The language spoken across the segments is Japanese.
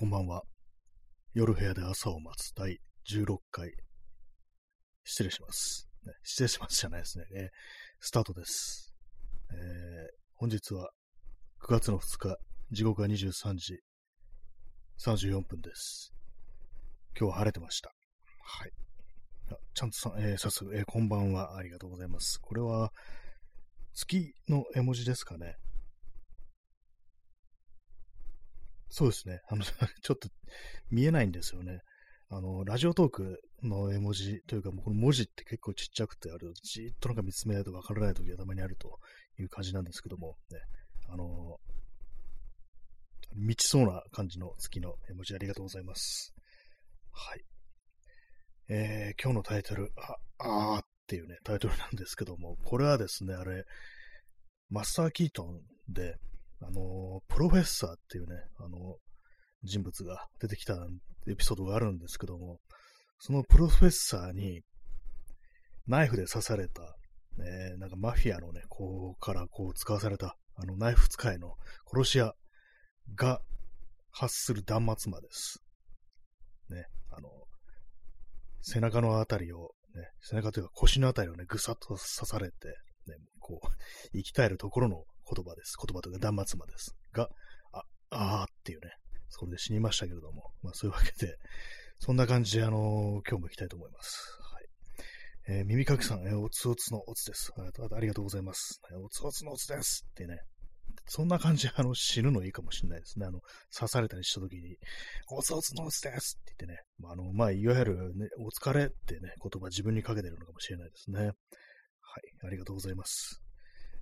こんばんは。夜部屋で朝を待つ第16回。失礼します。ね、失礼しますじゃないですね。えー、スタートです。えー、本日は9月の2日、時刻は23時34分です。今日は晴れてました。はい。ちゃんとさ、えー、早速、えー、こんばんは。ありがとうございます。これは、月の絵文字ですかね。そうですね。あの、ちょっと見えないんですよね。あの、ラジオトークの絵文字というか、もうこの文字って結構ちっちゃくてある、じーっとなんか見つめないとわからない時がたまにあるという感じなんですけども、ね、あの、満ちそうな感じの月の絵文字ありがとうございます。はい。えー、今日のタイトル、あ、あーっていうね、タイトルなんですけども、これはですね、あれ、マスター・キートンで、あの、プロフェッサーっていうね、あの、人物が出てきたエピソードがあるんですけども、そのプロフェッサーにナイフで刺された、えー、なんかマフィアのね、こうからこう使わされた、あのナイフ使いの殺し屋が発する断末魔です。ね、あの、背中のあたりを、ね、背中というか腰のあたりをね、ぐさっと刺されて、ね、こう、生き絶えるところの言葉です。言葉というか断末魔です。が、あ、あーっていうね、それで死にましたけれども、まあそういうわけで、そんな感じで、あのー、今日も行きたいと思います。はい。えー、耳かきさん、えー、おつおつのおつです。ありがとうございます。えおつおつのおつですってね。そんな感じで、あの、死ぬのいいかもしれないですね。あの、刺されたりした時に、おつおつのおつですって言ってね。まあ、あの、まあ、いわゆる、ね、お疲れってね、言葉自分にかけてるのかもしれないですね。はい。ありがとうございます。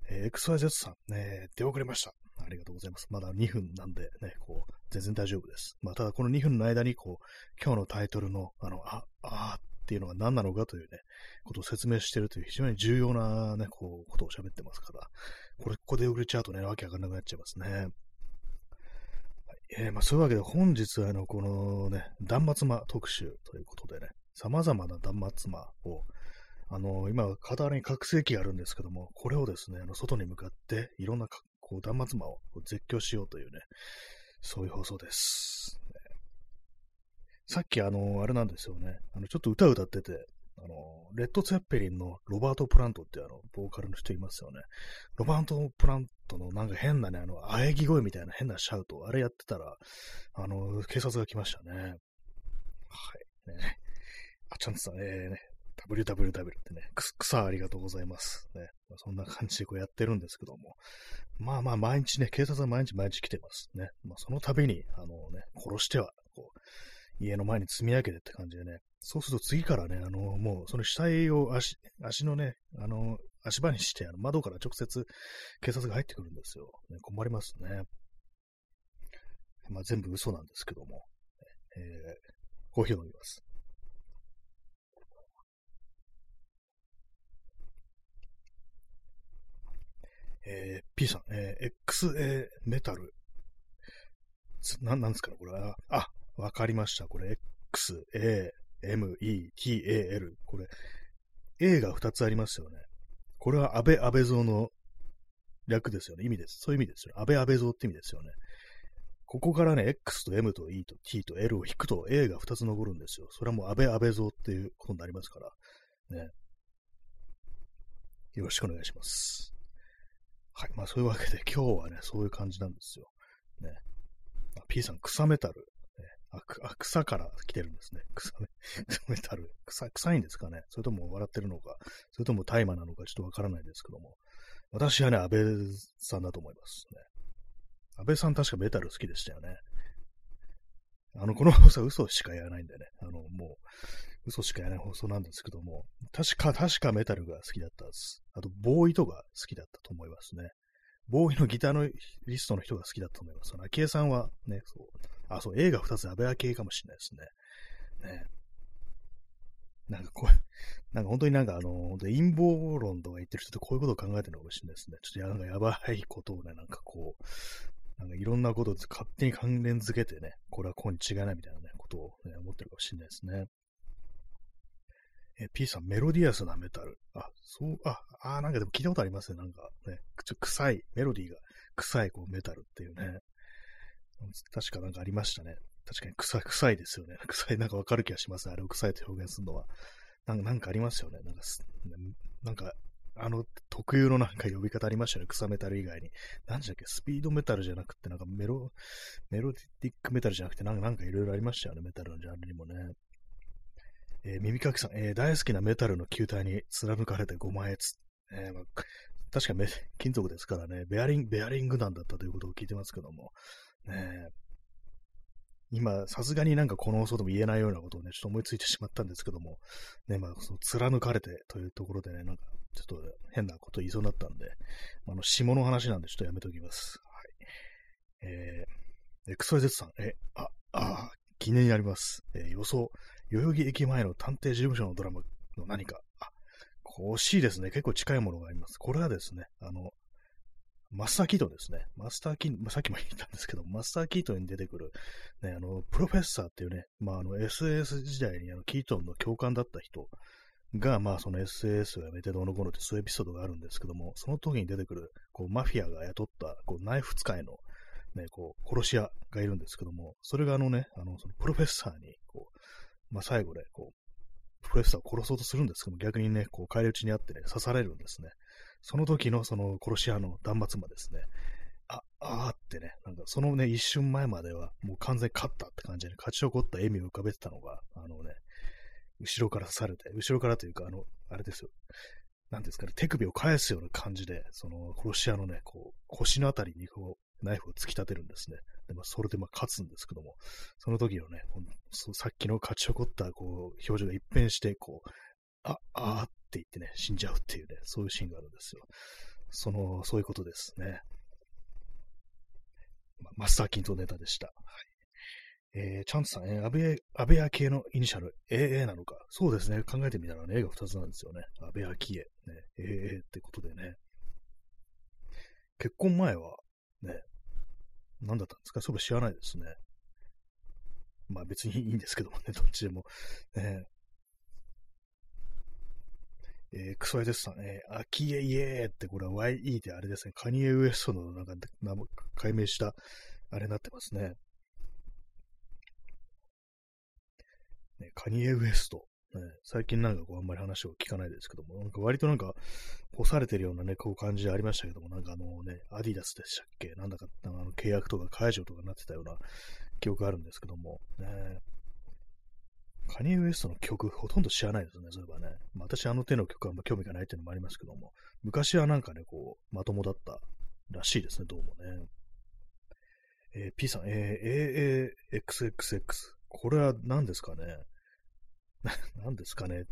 え、XYZ さん、ね、出遅れました。ありがとうございます。まだ2分なんでね、こう、全然大丈夫です。まあ、ただこの2分の間に、こう、今日のタイトルの、あの、あ、あっていうのが何なのかというね、ことを説明してるという非常に重要なね、こう、ことを喋ってますから、これ、ここで遅れちゃうとね、わけわかんなくなっちゃいますね。はい、えー、まあ、そういうわけで本日は、あの、このね、断末魔特集ということでね、様々な断末魔を、あの、今、傍らに拡声器があるんですけども、これをですね、あの外に向かって、いろんなこう断末魔を絶叫しようというね、そういう放送です。ね、さっき、あの、あれなんですよね、あの、ちょっと歌歌ってて、あの、レッド・ツェッペリンのロバート・プラントってあの、ボーカルの人いますよね。ロバート・プラントのなんか変なね、あの、喘ぎ声みたいな変なシャウト、あれやってたら、あの、警察が来ましたね。はい。ね。あ、ちゃんとさ、えー、ね、WWW ってね、草ありがとうございます。ね、まあ、そんな感じでこうやってるんですけども。まあまあ毎日ね、警察は毎日毎日来てますね。まあその度に、あのね、殺しては、こう、家の前に積み上げてって感じでね、そうすると次からね、あの、もうその死体を足、足のね、あの、足場にして、あの窓から直接警察が入ってくるんですよ。ね、困りますね。まあ全部嘘なんですけども。えー、コーヒーを飲みます。えー、P さん、えー、XA メタル。な、なんですかね、これは。あ、わかりました。これ、XA、METAL。これ、A が2つありますよね。これは安倍安倍蔵の略ですよね。意味です。そういう意味ですよね。安倍安倍蔵って意味ですよね。ここからね、X と M と E と T と L を引くと A が2つ残るんですよ。それはもう安倍安倍蔵っていうことになりますから。ね。よろしくお願いします。はい。まあそういうわけで 今日はね、そういう感じなんですよ。ね。P さん、草メタル。ね、ああ草から来てるんですね。草メ 草メタル。草、臭いんですかねそれとも笑ってるのか、それとも大麻なのかちょっとわからないですけども。私はね、安倍さんだと思いますね。安倍さん確かメタル好きでしたよね。あの、この放送は嘘しか言わないんでね。あの、もう、嘘しか言わない放送なんですけども、確か、確かメタルが好きだったです。あと、ボーイとか好きだったと思いますね。ボーイのギターのリストの人が好きだったと思います。あ昭恵さんはね、そう、あ、そう、映画2つ安倍昭恵かもしれないですね。ね。なんかこう、なんか本当になんかあの、陰謀論とか言ってる人ってこういうことを考えてるのかもしれないですね。ちょっとなんかやばいことをね、なんかこう、なんかいろんなことを勝手に関連づけてね、これはこうに違いないみたいなね、ことを、ね、思ってるかもしれないですね。え P さん、メロディアスなメタル。あ、そう、あ、あ、なんかでも聞いたことありますね。なんかね、ちょ臭い、メロディーが臭いこうメタルっていうね。確かなんかありましたね。確かに臭い、臭いですよね。臭い、なんかわかる気がしますね。あれを臭いと表現するのは。なんかなんかありますよね。なんか、なんか、あの特有のなんか呼び方ありましたよね。草メタル以外に。何じゃっけ？スピードメタルじゃなくて、なんかメロ、メロディックメタルじゃなくて、なんかいろいろありましたよね。メタルのジャンルにもね。えー、耳かきさん、えー、大好きなメタルの球体に貫かれて5万円つ。えーまあ、確か金属ですからね、ベアリング、ベアリング弾だったということを聞いてますけども、ね、今、さすがになんかこの放送でも言えないようなことをね、ちょっと思いついてしまったんですけども、ね、まあ、その貫かれてというところでね、なんか、ちょっと変なこと言いそうになったんで、あの、下の話なんでちょっとやめておきます。はい。えー、XYZ さん、え、あ、あ、記念になります。えー、予想、代々木駅前の探偵事務所のドラマの何か、あ、惜しいですね。結構近いものがあります。これはですね、あの、マスターキートンですね。マスターキートン、さっきも言ったんですけど、マスターキートンに出てくる、ね、あの、プロフェッサーっていうね、まあ、あの、SS 時代にあの、キートンの教官だった人が、まあ、その SS を辞めてどうのこうのってそういうエピソードがあるんですけども、その時に出てくる、こう、マフィアが雇った、こう、ナイフ使いの、ね、こう、殺し屋がいるんですけども、それがあのね、あの、そのプロフェッサーに、こう、まあ、最後で、こう、プロフェッサーを殺そうとするんですけども、逆にね、こう、返り討ちにあってね、刺されるんですね。その時のその殺し屋の断末魔ですね。あ、あーってね、なんかそのね、一瞬前まではもう完全勝ったって感じで、ね、勝ち残った笑みを浮かべてたのが、あのね、後ろから刺されて、後ろからというか、あの、あれですよ。なんですかね、手首を返すような感じで、その殺し屋のね、こう、腰のあたりにこう、ナイフを突き立てるんですね。で、まあ、それでまあ勝つんですけども、その時のね、さっきの勝ち残ったこう表情が一変して、こう、あ、あーって言ってね、死んじゃうっていうね、そういうシーンがあるんですよ。その、そういうことですね。まマスターキントネタでした。はい。えー、チャンツさん、えー、安倍、安倍昭恵のイニシャル、AA なのか。そうですね。考えてみたらね、A が2つなんですよね。安倍昭恵。ね、AA ってことでね。結婚前は、ね、何だったんですか？それ知らないですね。まあ別にいいんですけどもね、どっちでも。ね、えー、クソエデスさん、えー、アキエイエーって、これは YE ってあれですね、カニエウエストのなんか、解明した、あれになってますね。ねカニエウエスト。ね、最近なんかこうあんまり話を聞かないですけども、なんか割となんか干されてるようなね、こう感じありましたけども、なんかあのね、アディダスでしたっけ？なんだか、あの契約とか解除とかになってたような記憶あるんですけども、ね、カニエ・ウエストの曲、ほとんど知らないですね、そういえばね。まあ、私、あの手の曲はあんま興味がないっていうのもありますけども、昔はなんかね、こう、まともだったらしいですね、どうもね。えー、P さん、えー、AAXXX。これは何ですかね？何ですかね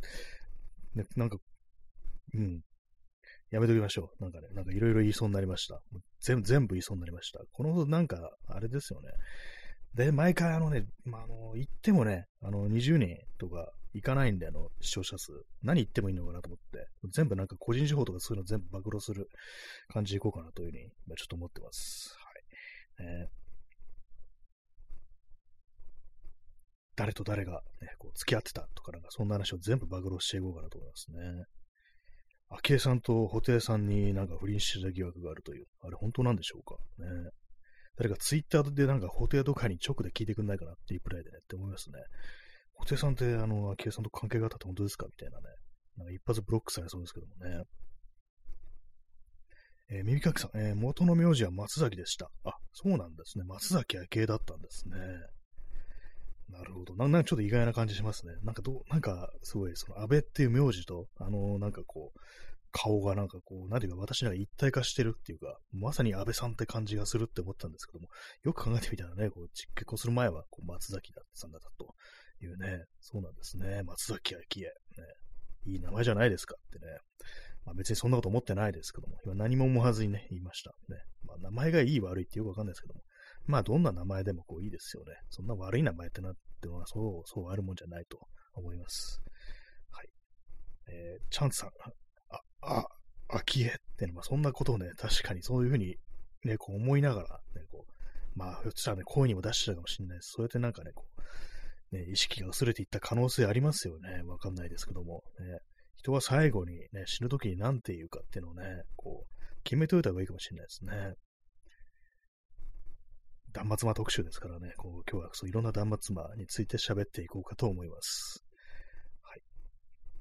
ね、なんか、うん。やめときましょう。なんかね、なんかいろいろ言いそうになりました。全部、全部言いそうになりました。この、なんか、あれですよね。で、毎回あのね、まあ、あの、行ってもね、あの、20人とか行かないんで、あの、視聴者数。何言ってもいいのかなと思って、全部なんか個人情報とかそういうの全部暴露する感じでいこうかなというふうに、まあ、ちょっと思ってます。はい。えー、誰と誰が、ね、こう付き合ってたとか、なんかそんな話を全部暴露していこうかなと思いますね。昭恵さんと布袋さんになんか不倫してた疑惑があるという、あれ本当なんでしょうかね。誰かツイッターでなんか法廷とかに直で聞いてくんないかなっていうプライでねって思いますね。布袋さんって、あの、昭恵さんと関係があったって本当ですかみたいなね。なんか一発ブロックされそうですけどもね。えー、耳かきさん、えー、元の名字は松崎でした。あ、そうなんですね。松崎明恵だったんですね。なるほど。なんかちょっと意外な感じしますね。なんかどう、なんかすごい、その安倍っていう名字と、あの、なんかこう、顔がなんかこう、何ていうか私なんか一体化してるっていうか、まさに安倍さんって感じがするって思ったんですけども、よく考えてみたらね、こう結婚する前はこう松崎さんだったというね、そうなんですね。松崎明恵。ね、いい名前じゃないですかってね。まあ別にそんなこと思ってないですけども、今何も思わずにね、言いました。ね。まあ名前がいい悪いってよくわかんないですけども、まあどんな名前でもこういいですよね。そんな悪い名前ってなってのはそう、そうあるもんじゃないと思います。はい。えー、チャンツさん、あ、秋江ってのは、そんなことをね、確かにそういうふうにね、こう思いながら、ね、こう、まあ、ひょっとしたらね、声にも出してたかもしれないです。そうやってなんかね、こう、ね、意識が薄れていった可能性ありますよね。わかんないですけども、ね。人は最後にね、死ぬ時に何て言うかっていうのをね、こう、決めといた方がいいかもしれないですね。断末魔特集ですからね、こう今日はそういろんな断末魔について喋っていこうかと思います。はい。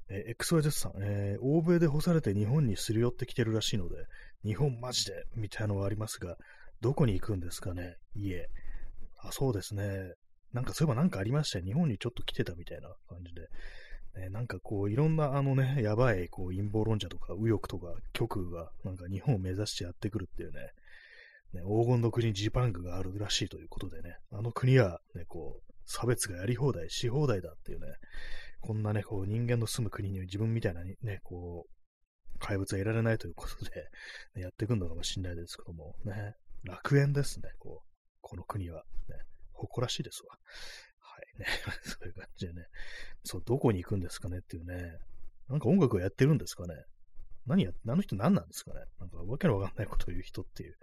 え XYZ さん、えー、欧米で干されて日本にすり寄ってきてるらしいので、日本マジでみたいなのはありますが、どこに行くんですかね？家。あ、そうですね。なんかそういえばなんかありましたよ。日本にちょっと来てたみたいな感じで。ね、なんかこう、いろんなあのね、やばいこう陰謀論者とか右翼とか極右がなんか日本を目指してやってくるっていうね、ね黄金の国ジーパングがあるらしいということでね、あの国はね、こう、差別がやり放題、し放題だっていうね、こんなね、こう人間の住む国に自分みたいなね、こう、怪物は得られないということで、ね、やっていくのかもしれないですけども、ね、楽園ですね、こう、この国は、ね、誇らしいですわ。はいね。そういう感じでね。そう、どこに行くんですかねっていうね。なんか音楽をやってるんですかね。何や、あの人何なんですかねなんかわけのわかんないことを言う人っていう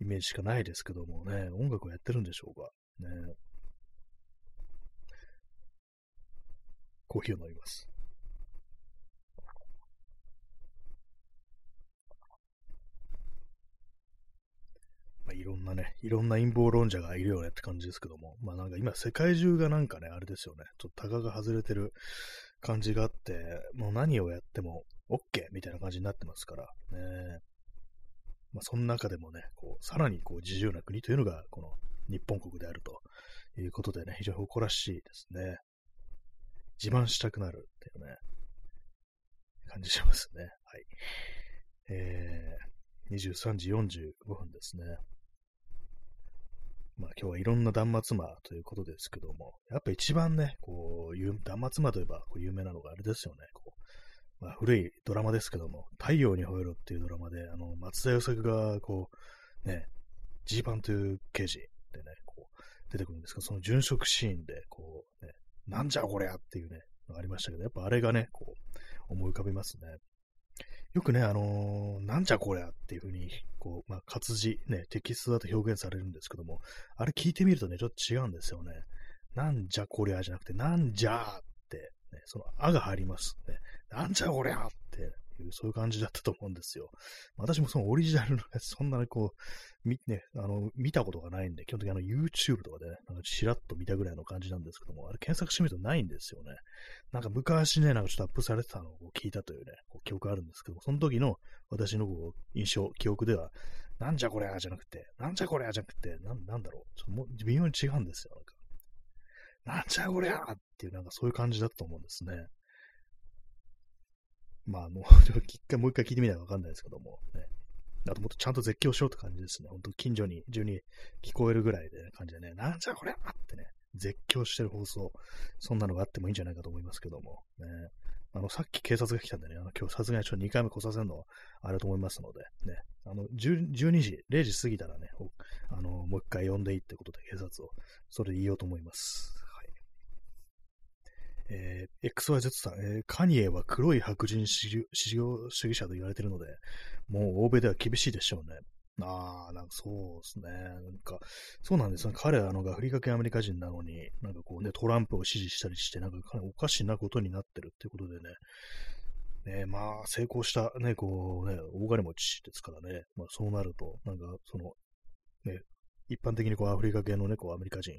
イメージしかないですけどもね、音楽をやってるんでしょうか。ね。コーヒーを飲みます。まあ、いろんなね、いろんな陰謀論者がいるよねって感じですけども、まあなんか今世界中がなんかね、あれですよね、ちょっとタガが外れてる感じがあって、もう何をやっても OK みたいな感じになってますから、ね。まあその中でもね、こう、さらにこう自由な国というのが、この日本国であるということでね、非常に誇らしいですね。自慢したくなるっていうね、感じしますね。はい。えー、23時45分ですね。まあ今日はいろんな断末魔ということですけども、やっぱ一番ね、こう、断末魔といえばこう有名なのがあれですよね。こうまあ、古いドラマですけども、太陽に吠えろっていうドラマで、あの、松田優作が、こう、ね、ジーパンという刑事でね、こう、出てくるんですけど、その殉職シーンで、こう、ね、なんじゃこりゃっていうね、ありましたけど、やっぱあれがね、こう、思い浮かびますね。よくね、あのー、なんじゃこりゃっていうふうに、こう、まあ、活字、ね、テキストだと表現されるんですけども、あれ聞いてみるとね、ちょっと違うんですよね。なんじゃこりゃじゃなくて、なんじゃーって、ね、その、あが入ります。ね、なんじゃこりゃっていう、そういう感じだったと思うんですよ。私もそのオリジナルのやつ、そんなにこう、み、ね、あの、見たことがないんで、基本的にあの YouTube とかでね、なんかちらっと見たぐらいの感じなんですけども、あれ検索してみるとないんですよね。なんか昔ね、なんかちょっとアップされてたのを聞いたというね、こう記憶あるんですけども、その時の私のこう印象、記憶では、なんじゃこりゃじゃなくて、なんじゃこりゃじゃなくて、な、なんだろう。ちょっとも微妙に違うんですよ、なんか。なんじゃこりゃっていう、なんかそういう感じだったと思うんですね。まあ、もう、一回、もう一回聞いてみないとわかんないですけども、ね。あともっとちゃんと絶叫しようって感じですね。ほんと近所に、中に聞こえるぐらいで、ね、感じでね、なんじゃこりゃってね、絶叫してる放送、そんなのがあってもいいんじゃないかと思いますけども、ね。あの、さっき警察が来たんでね、あの今日さすがにちょっと2回目来させるのはあれだと思いますので、ね、あの、12時、0時過ぎたらね、あの、もう一回呼んでいいってことで警察を、それで言おうと思います。えー、XYZ さん、えー、カニエは黒い白人至上主義者と言われているので、もう欧米では厳しいでしょうね。ああ、なんかそうですね。なんか、そうなんですね。彼はあのアフリカ系アメリカ人なのに、なんかこうね、トランプを支持したりして、なんかかなりおかしなことになってるっていうことでね。ねまあ、成功したね、こうね、大金持ちですからね。まあそうなると、なんかその、ね、一般的にこうアフリカ系のね、こうアメリカ人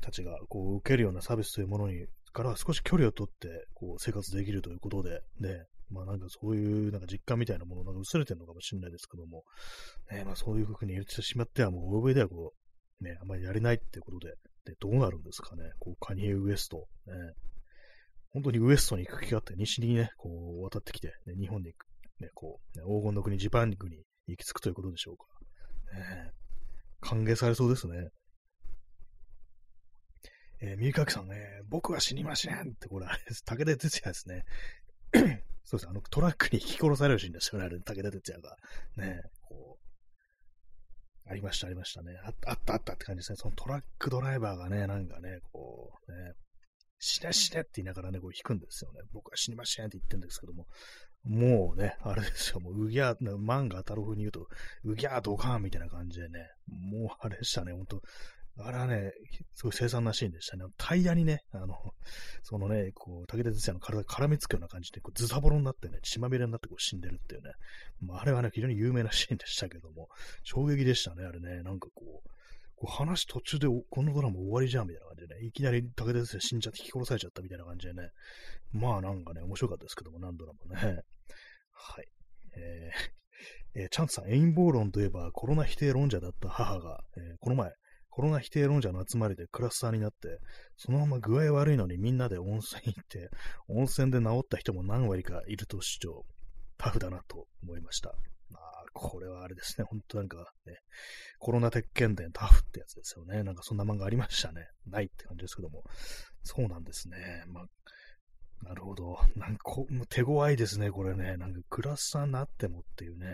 たちがこう受けるようなサービスというものにから少し距離をとってこう生活できるということで、ね、まあなんかそういうなんか実感みたいなものが薄れてるのかもしれないですけども、ね、まあそういうふうに言ってしまってはもう欧米ではこう、ね、あんまりやれないってことで、でどうなるんですかね、こうカニエ・ウエスト、ね、本当にウエストに行く気があって、西にね、こう渡ってきて、ね、日本に行く、ね、こう、ね、黄金の国、ジパン国に行き着くということでしょうか。ね、歓迎されそうですね。えー、三垣さんね、僕は死にませんって、これあれです。武田鉄矢ですね。そうです。あの、トラックに引き殺されるシーンですよね、あれ、武田鉄矢が。ね、こう、ありました、ありましたね。あった、あった、あったって感じですね。そのトラックドライバーがね、なんかね、こう、ね、死ね死ねって言いながらね、こう引くんですよね。僕は死にませんって言ってるんですけども、もうね、あれですよ、もう、うぎゃー、漫画太郎風に言うと、うぎゃードカーンみたいな感じでね、もうあれでしたね、ほんと、あれはね、すごい凄惨なシーンでしたね。タイヤにね、あの、そのね、こう、武田鉄矢の体が絡みつくような感じで、こうズタボロになってね、血まみれになってこう死んでるっていうね。まあ、あれはね、非常に有名なシーンでしたけども、衝撃でしたね、あれね。なんかこう、こう話途中でこのドラマ終わりじゃんみたいな感じでね、いきなり武田鉄矢死んじゃって引き殺されちゃったみたいな感じでね、まあなんかね、面白かったですけども、何ドラマね。はい。えー、えー、チャンツさん、エインボー論といえばコロナ否定論者だった母が、えー、この前、コロナ否定論者の集まりでクラスターになって、そのまま具合悪いのにみんなで温泉行って、温泉で治った人も何割かいると主張。タフだなと思いました。まあ、これはあれですね。本当なんかね、コロナ鉄拳伝タフってやつですよね。なんかそんな漫画ありましたね。ないって感じですけども。そうなんですね。まあ、なるほど。なんかこ、手強いですね、これね。なんかクラスターになってもっていうね。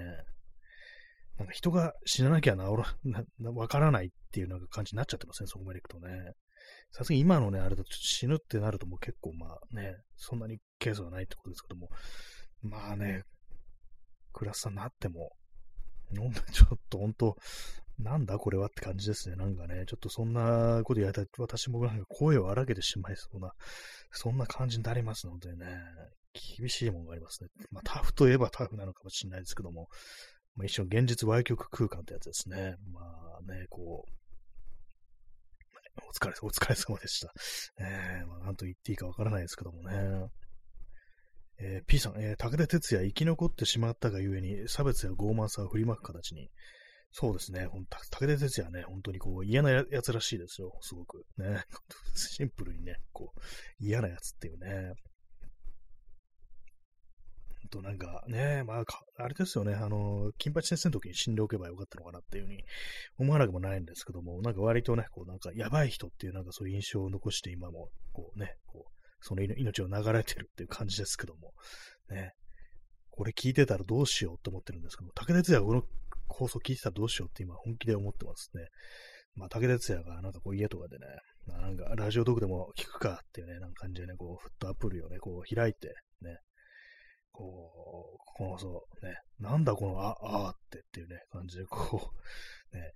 なんか人が死ななきゃ治ら、わからないっっていうなんか感じになっちゃってますね、そこまで行くとね。さすがに今のね、あれだと死ぬってなるともう結構まあね、そんなにケースはないってことですけども、まあね、クラスターになっても、ちょっと本当、なんだこれはって感じですね。なんかね、ちょっとそんなことやったら私もなんか声を荒げてしまいそうな、そんな感じになりますのでね、厳しいものがありますね。まあタフといえばタフなのかもしれないですけども、まあ、一緒現実歪曲空間ってやつですね。まあね、こう、お疲れ、お疲れ様でした。えー、まあ、なんと言っていいかわからないですけどもね。えー、P さん、えー、武田鉄矢生き残ってしまったがゆえに、差別や傲慢さを振りまく形に。そうですね。武田鉄矢ね、本当にこう嫌なやつらしいですよ。すごく。ね。シンプルにね、こう、嫌なやつっていうね。となんかね、まあ、あれですよね、あの、金八先生の時に死んでおけばよかったのかなっていうふうに思わなくもないんですけども、なんか割とね、こうなんかやばい人っていうなんかそういう印象を残して今も、こうね、こう、その命を流れてるっていう感じですけども、ね、これ聞いてたらどうしようと思ってるんですけども、武哲也この放送聞いてたらどうしようって今本気で思ってますね。まあ、武哲也がなんかこう家とかでね、まあ、なんかラジオトークでも聞くかっていうね、なんか感じでね、こう、フットアプリをね、こう開いて、ね、こう、このそう、ね、なんだこのあ、あーってっていうね、感じでこう、ね、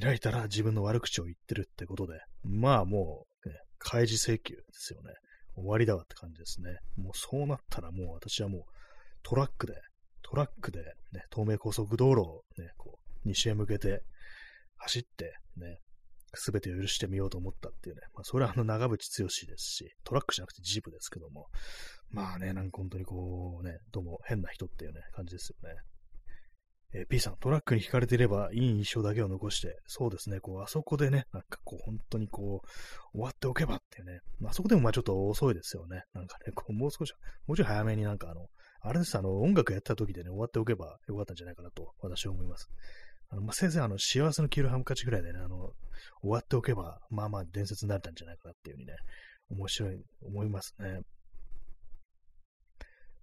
開いたら自分の悪口を言ってるってことで、まあもう、ね、開示請求ですよね。終わりだわって感じですね。もうそうなったらもう私はもうトラックで、トラックで、ね、東名高速道路をね、こう、西へ向けて走って、ね、すべてを許してみようと思ったっていうね。まあ、それはあの長渕剛ですし、トラックじゃなくてジープですけども。まあね、なんか本当にこうね、どうも変な人っていうね、感じですよね。えー、P さん、トラックに引かれていればいい印象だけを残して、そうですね、こう、あそこでね、なんかこう、本当にこう、終わっておけばっていうね、あそこでもまあちょっと遅いですよね。なんかね、こう、もう少し、もうちょい早めになんかあの、あれです、あの、音楽やった時でね、終わっておけばよかったんじゃないかなと、私は思います。あの、まあ、せいぜいあの、幸せの黄色ハムカチぐらいでね、あの、終わっておけば、まあまあ伝説になったんじゃないかなっていうふうにね、面白い、思いますね。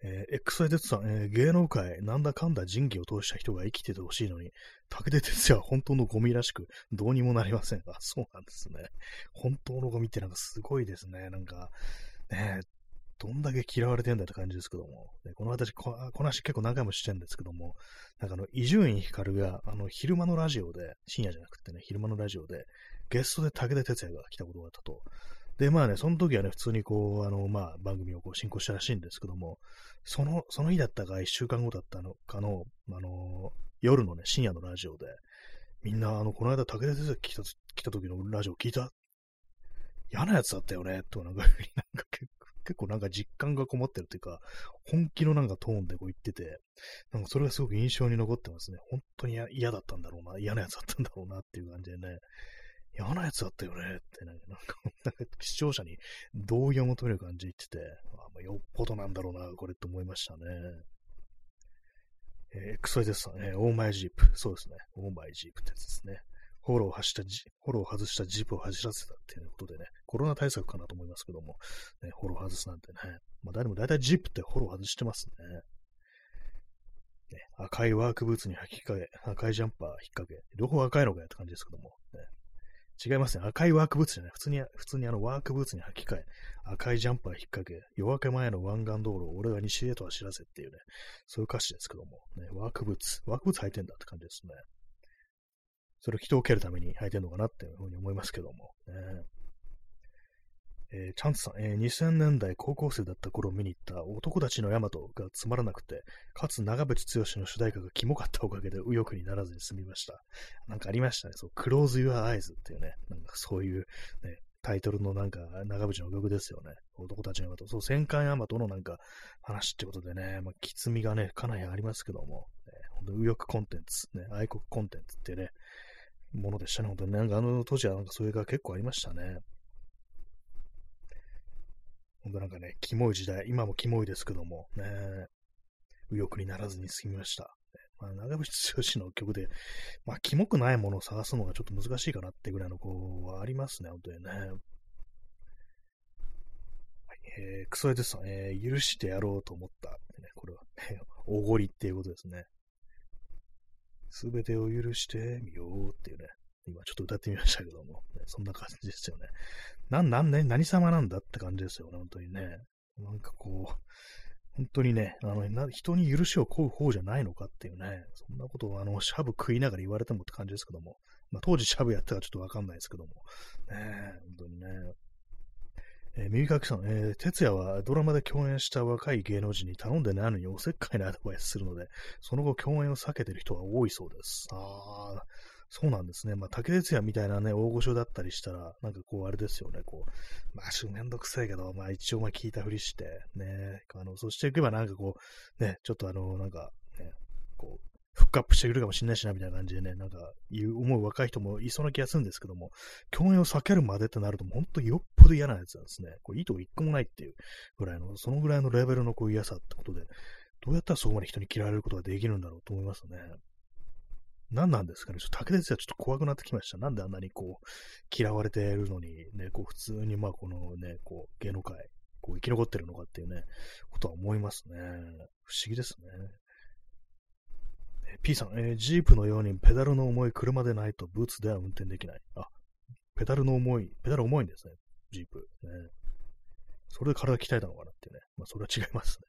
えー、XYZ さん、えー、芸能界、なんだかんだ仁義を通した人が生きててほしいのに、武田鉄矢は本当のゴミらしく、どうにもなりませんが、そうなんですね。本当のゴミってなんかすごいですね。なんか、ね、どんだけ嫌われてんだって感じですけども、ね、この私こ、この話結構何回もしてるんですけども、なんかあの、伊集院光が、あの、昼間のラジオで、深夜じゃなくてね、昼間のラジオで、ゲストで武田鉄矢が来たことがあったと。で、まあね、その時はね、普通にこう、あの、まあ、番組をこう進行したらしいんですけども、その、その日だったか、一週間後だったのかの、あの、夜のね、深夜のラジオで、みんな、あの、この間、武田先生来た、来た時のラジオ聞いた？嫌なやつだったよね、となんか、なんか結結構なんか実感がこもってるというか、本気のなんかトーンでこう言ってて、なんかそれがすごく印象に残ってますね。本当に嫌だったんだろうな、嫌なやつだったんだろうなっていう感じでね、嫌なやつだったよねってなんか、なんか視聴者に同意を求める感じ言ってて、あまあ、よっぽどなんだろうな、これって思いましたね。えー、XY ですね、 Oh my ジープ。そうですね。 Oh my ジープってやつですね。フォローを発したジ、フォローを外したジープを走らせたっていうことでね、コロナ対策かなと思いますけども、ね、フォロー外すなんてね、まあ誰も大体ジープってフォロー外してますね。ね赤いワークブーツに履き替え、赤いジャンパー引っ掛け、両方赤いのかよって感じですけども、ね、違いますね。赤いワークブーツじゃない。普通に、普通にあのワークブーツに履き替え、赤いジャンパー引っ掛け、夜明け前の湾岸道路を俺が西へと走らせっていうね、そういう歌詞ですけども、ね、ワークブーツ、ワークブーツ履いてんだって感じですね。それを人を蹴るために履いてるのかなっていうふうに思いますけども。ね、えー、チャンツさん、えー、2000年代高校生だった頃見に行った男たちのヤマトがつまらなくて、かつ長渕剛の主題歌がキモかったおかげで右翼にならずに済みました。なんかありましたね。そう、Close Your Eyes っていうね、なんかそういう、ね、タイトルのなんか長渕の曲ですよね。男たちのヤマト。そう、戦艦ヤマトのなんか話ってことでね、まあ、きつみがね、かなりありますけども、ね、本当右翼コンテンツ、ね、愛国コンテンツってね、ものでしたね。本当になんかあの当時はなんかそういうが結構ありましたね。本当なんかね、キモい時代、今もキモいですけども、ね、右翼にならずに済みました。まあ、長渕剛の曲で、まあ、キモくないものを探すのがちょっと難しいかなってぐらいのこうはありますね、本当にね。えー、クソエデさん、えー、許してやろうと思ったね、これは、ね、おごりっていうことですね。すべてを許してみようっていうね、今ちょっと歌ってみましたけども、ね、そんな感じですよね。なん、なんね、何様なんだって感じですよね、本当にね。なんかこう、本当にね、あの、な人に許しを請う方じゃないのかっていうね、そんなことをあの、シャブ食いながら言われてもって感じですけども、まあ、当時シャブやったかちょっとわかんないですけども、ね、本当にね。えー、耳かきさん、えー、哲也はドラマで共演した若い芸能人に頼んでないのにおせっかいなアドバイスするので、その後共演を避けてる人が多いそうです。ああ、そうなんですね。まあ、竹哲也みたいなね、大御所だったりしたら、なんかこう、あれですよね、こう、まあ、めんどくさいけど、まあ、一応、まあ、聞いたふりして、ね、あの、そしていけば、なんかこう、ね、ちょっとあの、なんか、ね、こう、フックアップしてくるかもしれないしな、みたいな感じでね、なんか、いう思う若い人もいそうな気がするんですけども、共演を避けるまでってなると、本当によっぽど嫌なやつなんですね。これ、いいとこ一個もないっていうぐらいの、そのぐらいのレベルのこう嫌さってことで、どうやったらそこまで人に嫌われることができるんだろうと思いますね。何なんですかね。ちょっと武田鉄矢ちょっと怖くなってきました。なんであんなにこう、嫌われているのに、ね、こう、普通にまあこのね、こう、芸能界、こう、生き残ってるのかっていうね、ことは思いますね。不思議ですね。P さん、えー、ジープのようにペダルの重い車でないとブーツでは運転できない。あ、ペダルの重い、ペダル重いんですね。ジープ。ね、それで体鍛えたのかなってね。まあ、それは違います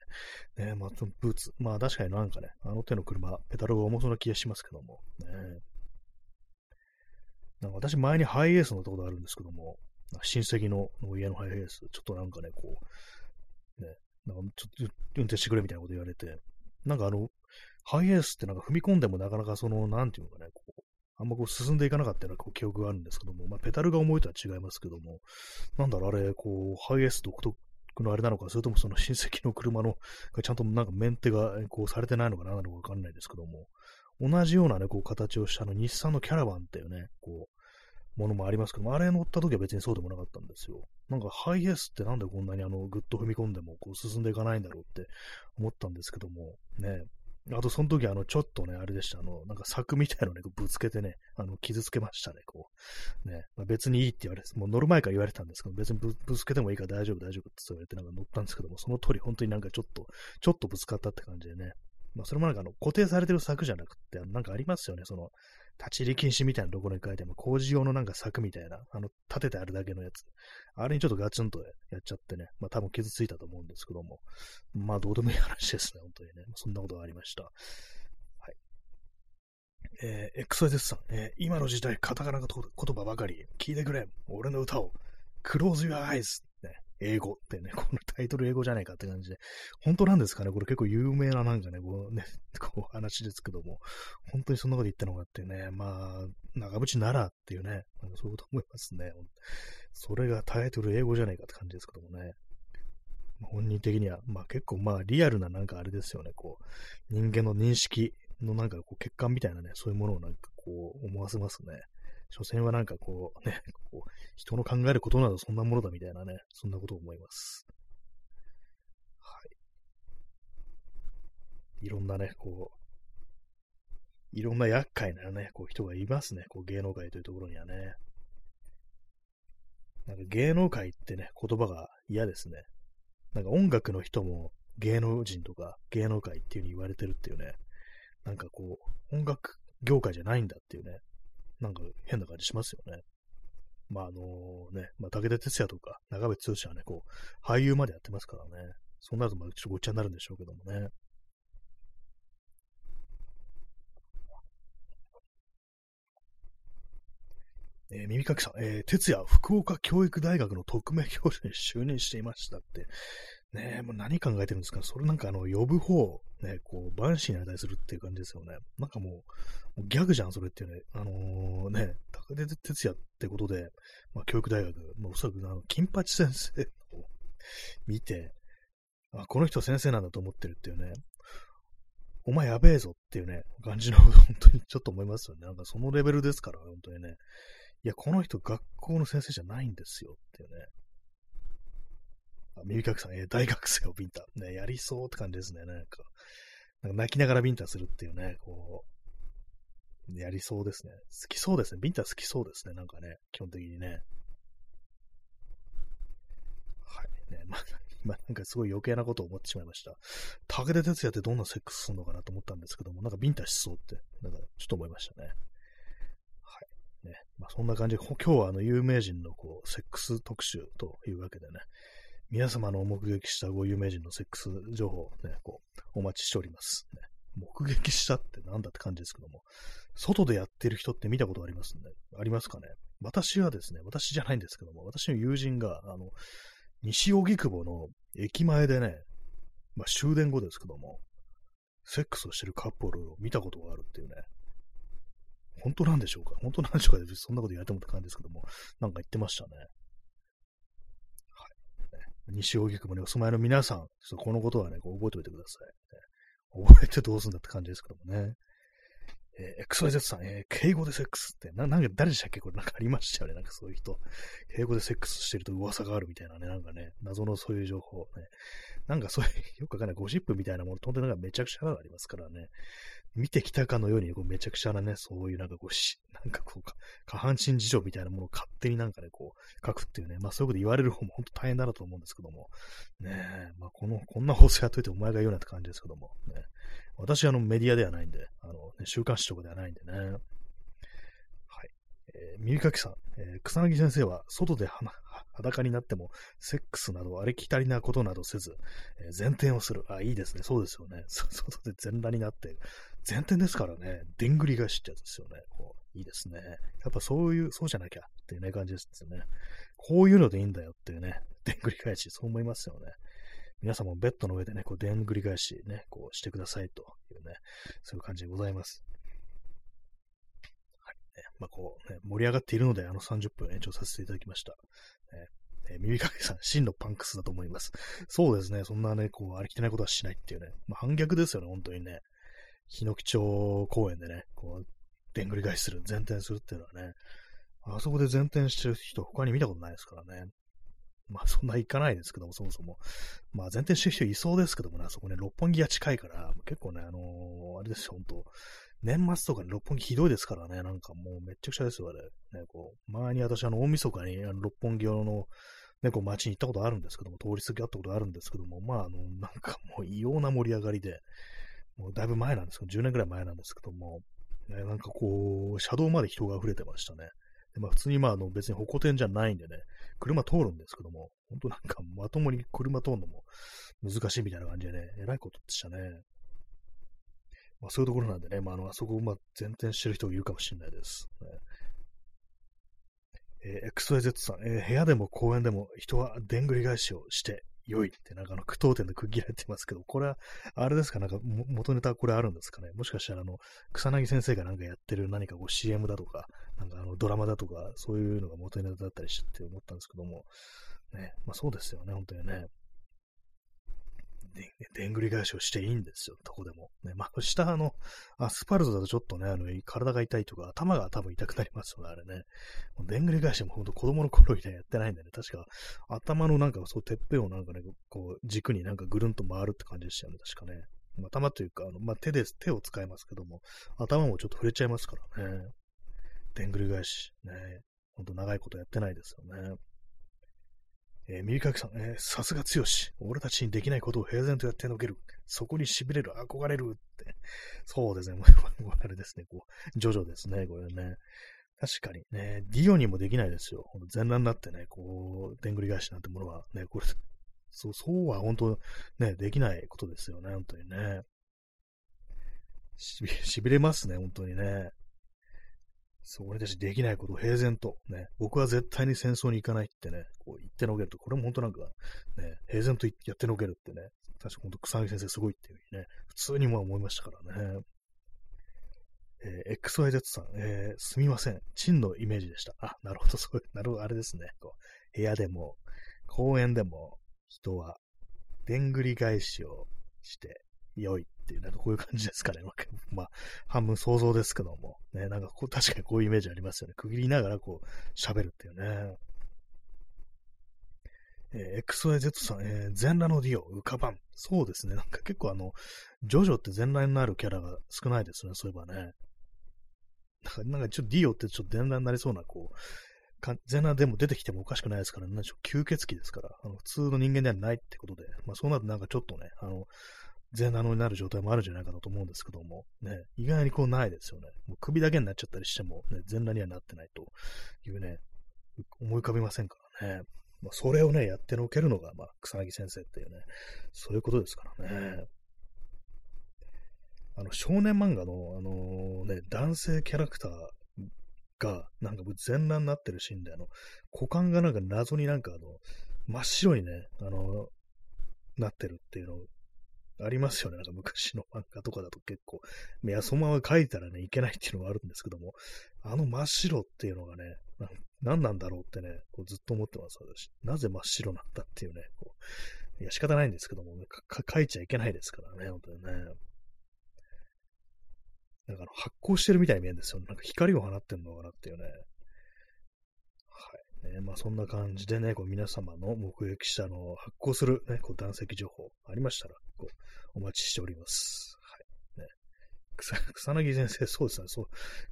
ね。ねまあ、ブーツ。まあ、確かになんかね、あの手の車、ペダルが重そうな気がしますけども。ね。なんか私、前にハイエース乗ったことあるんですけども、親戚の家のハイエース、ちょっとなんかね、こう、ね、なんかちょっと運転してくれみたいなこと言われて、なんかあの、ハイエースってなんか踏み込んでもなかなかその、なんていうのかね、こう、あんまこう進んでいかなかったような記憶があるんですけども、まあ、ペダルが重いとは違いますけども、なんだろう、あれ、こう、ハイエース独特のあれなのか、それともその親戚の車の、ちゃんとなんかメンテがこうされてないのかなのかわかんないですけども、同じようなね、こう形をしたの、日産のキャラバンっていうね、こう、ものもありますけども、あれ乗った時は別にそうでもなかったんですよ。なんかハイエースってなんでこんなにあの、ぐっと踏み込んでもこう進んでいかないんだろうって思ったんですけども、ね、あと、その時、あの、ちょっとね、あれでした。あの、なんか柵みたいのね、ぶつけてね、あの、傷つけましたね、こう。ね。まあ、別にいいって言われて、もう乗る前から言われたんですけど、別にぶぶつけてもいいから大丈夫、大丈夫って言われて、なんか乗ったんですけども、その通り、本当になんかちょっと、ちょっとぶつかったって感じでね。まあ、それもなんかあの、固定されてる柵じゃなくて、なんかありますよね、その、立ち入り禁止みたいなところに書いても、工事用のなんか柵みたいな、あの、立ててあるだけのやつ。あれにちょっとガツンとやっちゃってね、まあ多分傷ついたと思うんですけども、まあどうでもいい話ですね、本当にね。そんなことがありました。はい。えー、XYZ さん、えー、今の時代、カタカナ言葉ばかり、聞いてくれ、俺の歌を、Close Your Eyes、英語ってね、このタイトル英語じゃないかって感じで、本当なんですかね？これ結構有名ななんかね、こうね、こう話ですけども、本当にそんなこと言ったのかってね、まあ、長渕ならっていうね、そういうこと思いますね。それがタイトル英語じゃないかって感じですけどもね。本人的には、まあ結構まあリアルななんかあれですよね、こう、人間の認識のなんかこう血管みたいなね、そういうものをなんかこう思わせますね。所詮はなんかこうね、こう人の考えることなどそんなものだみたいなね、そんなことを思います。はい。いろんなね、こう、いろんな厄介なね、こう人がいますね、こう芸能界というところにはね。なんか芸能界ってね、言葉が嫌ですね。なんか音楽の人も芸能人とか芸能界っていう風に言われてるっていうね、なんかこう、音楽業界じゃないんだっていうね、なんか変な感じしますよね。まああのね、まあ、武田鉄矢とか長渕剛はね、こう、俳優までやってますからね。そうなるとまあちょっとごっちゃになるんでしょうけどもね。えー、耳かきさん、えー、哲也、福岡教育大学の特命教授に就任していましたって。ねえ、もう何考えてるんですか？それなんかあの、呼ぶ方、ね、こう、万死に値するっていう感じですよね。なんかもう、もうギャグじゃん、それっていうね。あのー、ね、高出哲也ってことで、まあ、教育大学、まあ、おそらくあの、金八先生を見て、あ、この人先生なんだと思ってるっていうね、お前やべえぞっていうね、感じの、本当にちょっと思いますよね。なんかそのレベルですから、本当にね。いや、この人学校の先生じゃないんですよっていうね。耳かきさん、えー、大学生をビンタ。ね、やりそうって感じですね。なんか、なんか泣きながらビンタするっていうね、こう、やりそうですね。好きそうですね。ビンタ好きそうですね。なんかね、基本的にね。はい。ね、まあ、今なんかすごい余計なことを思ってしまいました。武田鉄矢ってどんなセックスするのかなと思ったんですけども、なんかビンタしそうって、なんかちょっと思いましたね。ね、まあ、そんな感じで、今日はあの有名人のこうセックス特集というわけでね、皆様の目撃したご有名人のセックス情報をね、こう、お待ちしております。ね、目撃したってなんだって感じですけども、外でやってる人って見たことありますね。ありますかね？私はですね、私じゃないんですけども、私の友人が、あの、西荻窪の駅前でね、まあ終電後ですけども、セックスをしてるカップルを見たことがあるっていうね、本当なんでしょうか？本当なんでしょうか？そんなこと言われてもって感じですけども、なんか言ってましたね。西荻窪にお住まいの皆さん、このことはね、覚えておいてください、覚えてどうすんだって感じですけどもね。えー、XYZ さん、えー、敬語でセックスって、な、なんか誰でしたっけ？これなんかありましたよね。なんかそういう人。敬語でセックスしてると噂があるみたいなね、なんかね、謎のそういう情報。ね。なんかそういう、よくわかんない。ゴシップみたいなもの、とんでなんかめちゃくちゃなのありますからね。見てきたかのように、こうめちゃくちゃなね、そういうなんかこうし、なんかこう、下半身事情みたいなものを勝手になんかね、こう、書くっていうね、まあそういうこと言われる方も本当大変だなと思うんですけども、ね。え、まあこの、こんな放送やっといてお前が言うなって感じですけども、ね、私はあのメディアではないんで、あの、ね、週刊誌とかではないんでね、はい。えー、耳かきさん、えー、草薙先生は外で裸になっても、セックスなどありきたりなことなどせず、えー、前転をする。あ、いいですね。そうですよね。外で全裸になって、前転ですからね、でんぐり返しってやつですよね。こういいですね。やっぱそういう、そうじゃなきゃっていうね、感じですよね。こういうのでいいんだよっていうね、でんぐり返し、そう思いますよね。皆さんもベッドの上でね、こう、でんぐり返しね、こうしてくださいというね、そういう感じでございます。はい。ね、まあ、こう、ね、盛り上がっているので、あの30分延長させていただきました。ねえー、耳かけさん、真のパンクスだと思います。そうですね、そんなね、こう、ありきたないことはしないっていうね、まあ、反逆ですよね、本当にね。日野木町公園でね、こう、でんぐり返しする、前転するっていうのはね、あそこで前転してる人、他に見たことないですからね。まあ、そんな行かないですけども、そもそも。まあ、前転してる人いそうですけどもね、あそこね、六本木が近いから、結構ね、あのー、あれですよ、ほんと。年末とかに六本木ひどいですからね、なんかもうめっちゃくちゃですよ、あれ。ね、こう、前に私、あの、大晦日にあの六本木用の、ね、こう街に行ったことあるんですけども、通り過ぎあったことあるんですけども、まあ、あの、なんかもう異様な盛り上がりで、もうだいぶ前なんですけど、10年ぐらい前なんですけども、ね、なんかこう、車道まで人が溢れてましたね。でまあ、普通にまあ、あの別に歩行点じゃないんでね、車通るんですけども、本当なんかまともに車通るのも難しいみたいな感じでね、えらいことでしたね。まあそういうところなんでね、まああの、あそこをまあ前転してる人がいるかもしれないです。ねえー、XYZ さん、えー、部屋でも公園でも人はでんぐり返しをして良いって、なんかあの、句読点で区切られてますけど、これは、あれですか、なんか、元ネタこれあるんですかね？もしかしたら、あの、草薙先生がなんかやってる何かこう CM だとか、なんかあの、ドラマだとか、そういうのが元ネタだったりして思ったんですけども、ね、まあそうですよね、本当にね。で、んぐり返しをしていいんですよ、どこでも。ね、まあ、下の、アスファルトだとちょっとね、あの、体が痛いとか、頭が多分痛くなりますよね、あれね。でんぐり返しもほんと子供の頃以来やってないんだね。確か、頭のなんか、そう、てっぺんをなんかね、こう、軸になんかぐるんと回るって感じでしたよね、確かね。頭というか、あの、まあ、手です、手を使いますけども、頭もちょっと触れちゃいますからね。でんぐり返し、ね。ほんと長いことやってないですよね。えー、耳かきさん、えー、さすが強し。俺たちにできないことを平然とやってのける。そこに痺れる、憧れるって。そうですね。もう、あれですね。こう、ジョジョですね。これね。確かにね、ディオにもできないですよ。全裸になってね、こう、でんぐり返しなんてものはね、これ、そう、そうは本当ね、できないことですよね。本当にね。しびれますね、本当にね。そう、俺たちできないことを平然と、ね、僕は絶対に戦争に行かないってね、こう言ってのけると、これも本当なんか、ね、平然とやってのけるってね、確か本当草薙先生すごいっていうふうにね、普通にも思いましたからね。えー、XYZ さん、えー、すみません。チンのイメージでした。あ、なるほど、そういう、なるほど、あれですね。こう部屋でも、公園でも、人は、でんぐり返しをして良いっていう、なんかこういう感じですかね。まあ、半分想像ですけども。ね、なんかこう、確かにこういうイメージありますよね。区切りながらこう、喋るっていうね。えー、XYZ さん、えー、全裸のディオ、浮かばん。そうですね。なんか結構あの、ジョジョって全裸になるキャラが少ないですね。そういえばね。なんか、なんかちょっとディオってちょっと全裸になりそうな、こう、全裸でも出てきてもおかしくないですから、ね、吸血鬼ですから、あの普通の人間ではないってことで、まあそうなるとなんかちょっとね、あの、全裸になる状態もあるんじゃないかなと思うんですけども、ね、意外にこうないですよね。もう首だけになっちゃったりしても、ね、全裸にはなってないというね、思い浮かびませんからね。まあ、それをね、やってのけるのが、まあ、草薙先生っていうね、そういうことですからね。あの、少年漫画の、あのー、ね、男性キャラクターが、なんか全裸になってるシーンで、あの、股間がなんか謎になんかあの、真っ白にね、あの、なってるっていうのをありますよね。なんか昔の漫画とかだと結構、いや、そのまま書いたらね、いけないっていうのがあるんですけども、あの真っ白っていうのがね、何なんだろうってね、こうずっと思ってます、私。なぜ真っ白なんだっていうね、こういや、仕方ないんですけども、ね、書いちゃいけないですからね、本当にね。なんか発光してるみたいに見えるんですよ。なんか光を放ってんのかなっていうね。はい。ね、まあそんな感じでね、こう皆様の目撃者の発光するね、こう断石情報ありましたら、こうお待ちしております。はい。ね。草草薙先生、そうですね。そう、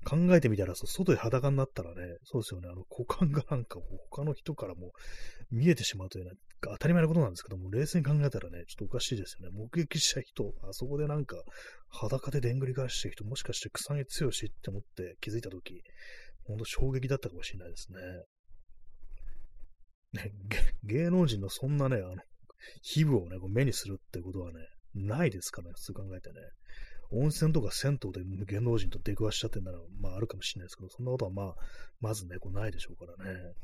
考えてみたら、そう外で裸になったらね、そうですよね。あの、股間がなんか他の人からも見えてしまうというね、当たり前のことなんですけども、冷静に考えたらね、ちょっとおかしいですよね。目撃した人、あそこでなんか、裸ででんぐり返してる人、もしかして草薙剛って思って気づいたとき、ほんと衝撃だったかもしれないですね。ね、芸能人のそんなね、あの、皮膚をね、こう目にするってことはね、ないですからね、普通考えてね。温泉とか銭湯で芸能人と出くわしちゃってんなら、まああるかもしれないですけど、そんなことはまあ、まずね、こうないでしょうからね。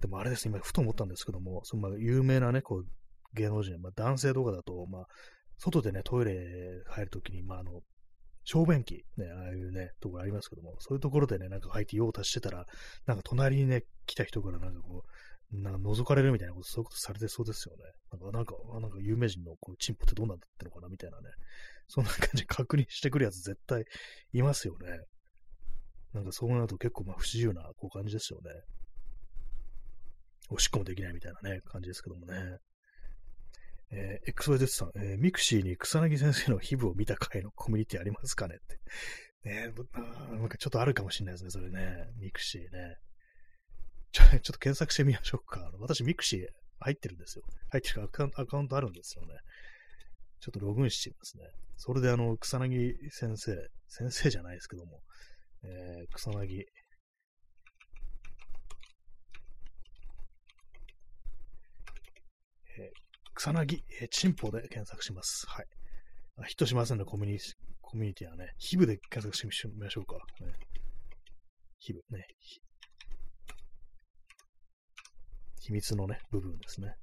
でもあれです、今ふと思ったんですけども、そのまあ有名なね、こう、芸能人、まあ男性とかだと、まあ、外でね、トイレ入るときに、まああの、小便器、ね、ああいうね、ところありますけども、そういうところでね、なんか入って用を足してたら、なんか隣にね、来た人からなんかこう、なんか覗かれるみたいなこと、そういうことされてそうですよね。なんか、なんか、なんか有名人のこのチンポってどうなんだってのかなみたいなね。そんな感じで 確認してくるやつ絶対いますよね。なんかそうなると結構まあ不自由なこう感じですよね。おしっこもできないみたいなね、感じですけどもね。えー、XYZ さん、えー、ミクシーに草薙先生の皮膚を見た回の コミュニティありますかねって。ねなんかちょっとあるかもしれないですね、それね。ミクシーね。ちょ、ちょっと検索してみましょうか。私、ミクシー入ってるんですよ。入ってるアカアカウントあるんですよね。ちょっとログインしてみますね。それであの、草薙先生、先生じゃないですけども、えー、草薙、草薙、えー、チンポで検索します。はい。あヒットしませんね、コミュニコミュニティはね。ヒブで検索してみましょうか。ね、ヒブね。秘密のね、部分ですね。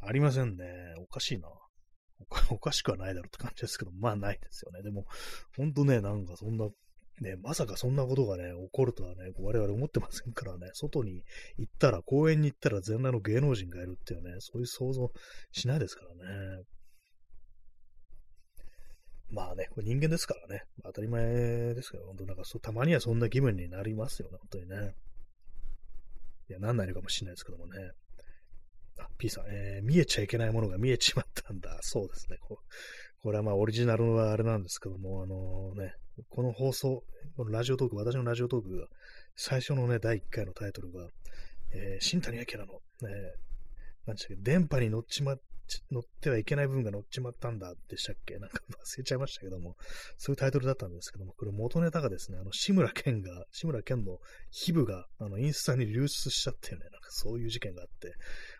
ありませんね。おかしいな。おかしくはないだろうって感じですけど、まあないですよね。でも、ほんとね、なんかそんな、ね、まさかそんなことがね、起こるとはね、我々思ってませんからね、外に行ったら、公園に行ったら全裸の芸能人がいるっていうね、そういう想像しないですからね。まあね、これ人間ですからね、当たり前ですけど、本当なんかそたまにはそんな気分になりますよね、本当にね。いや、なんないのかもしれないですけどもね。あ、P さん、えー、見えちゃいけないものが見えちまったんだ。そうですね。ここれはまあオリジナルはあれなんですけども、あのー、ね、この放送、このラジオトーク、私のラジオトークが、最初のね、第1回のタイトルが、えー、新谷明の、ね、なんでしたっけ、電波に乗っちまっ乗ってはいけない部分が乗っちまったんだでしたっけなんか忘れちゃいましたけども、そういうタイトルだったんですけども、これ元ネタがですね、あの、志村けんが、志村けんの皮膚が、あの、インスタに流出しちゃってね、なんかそういう事件があって、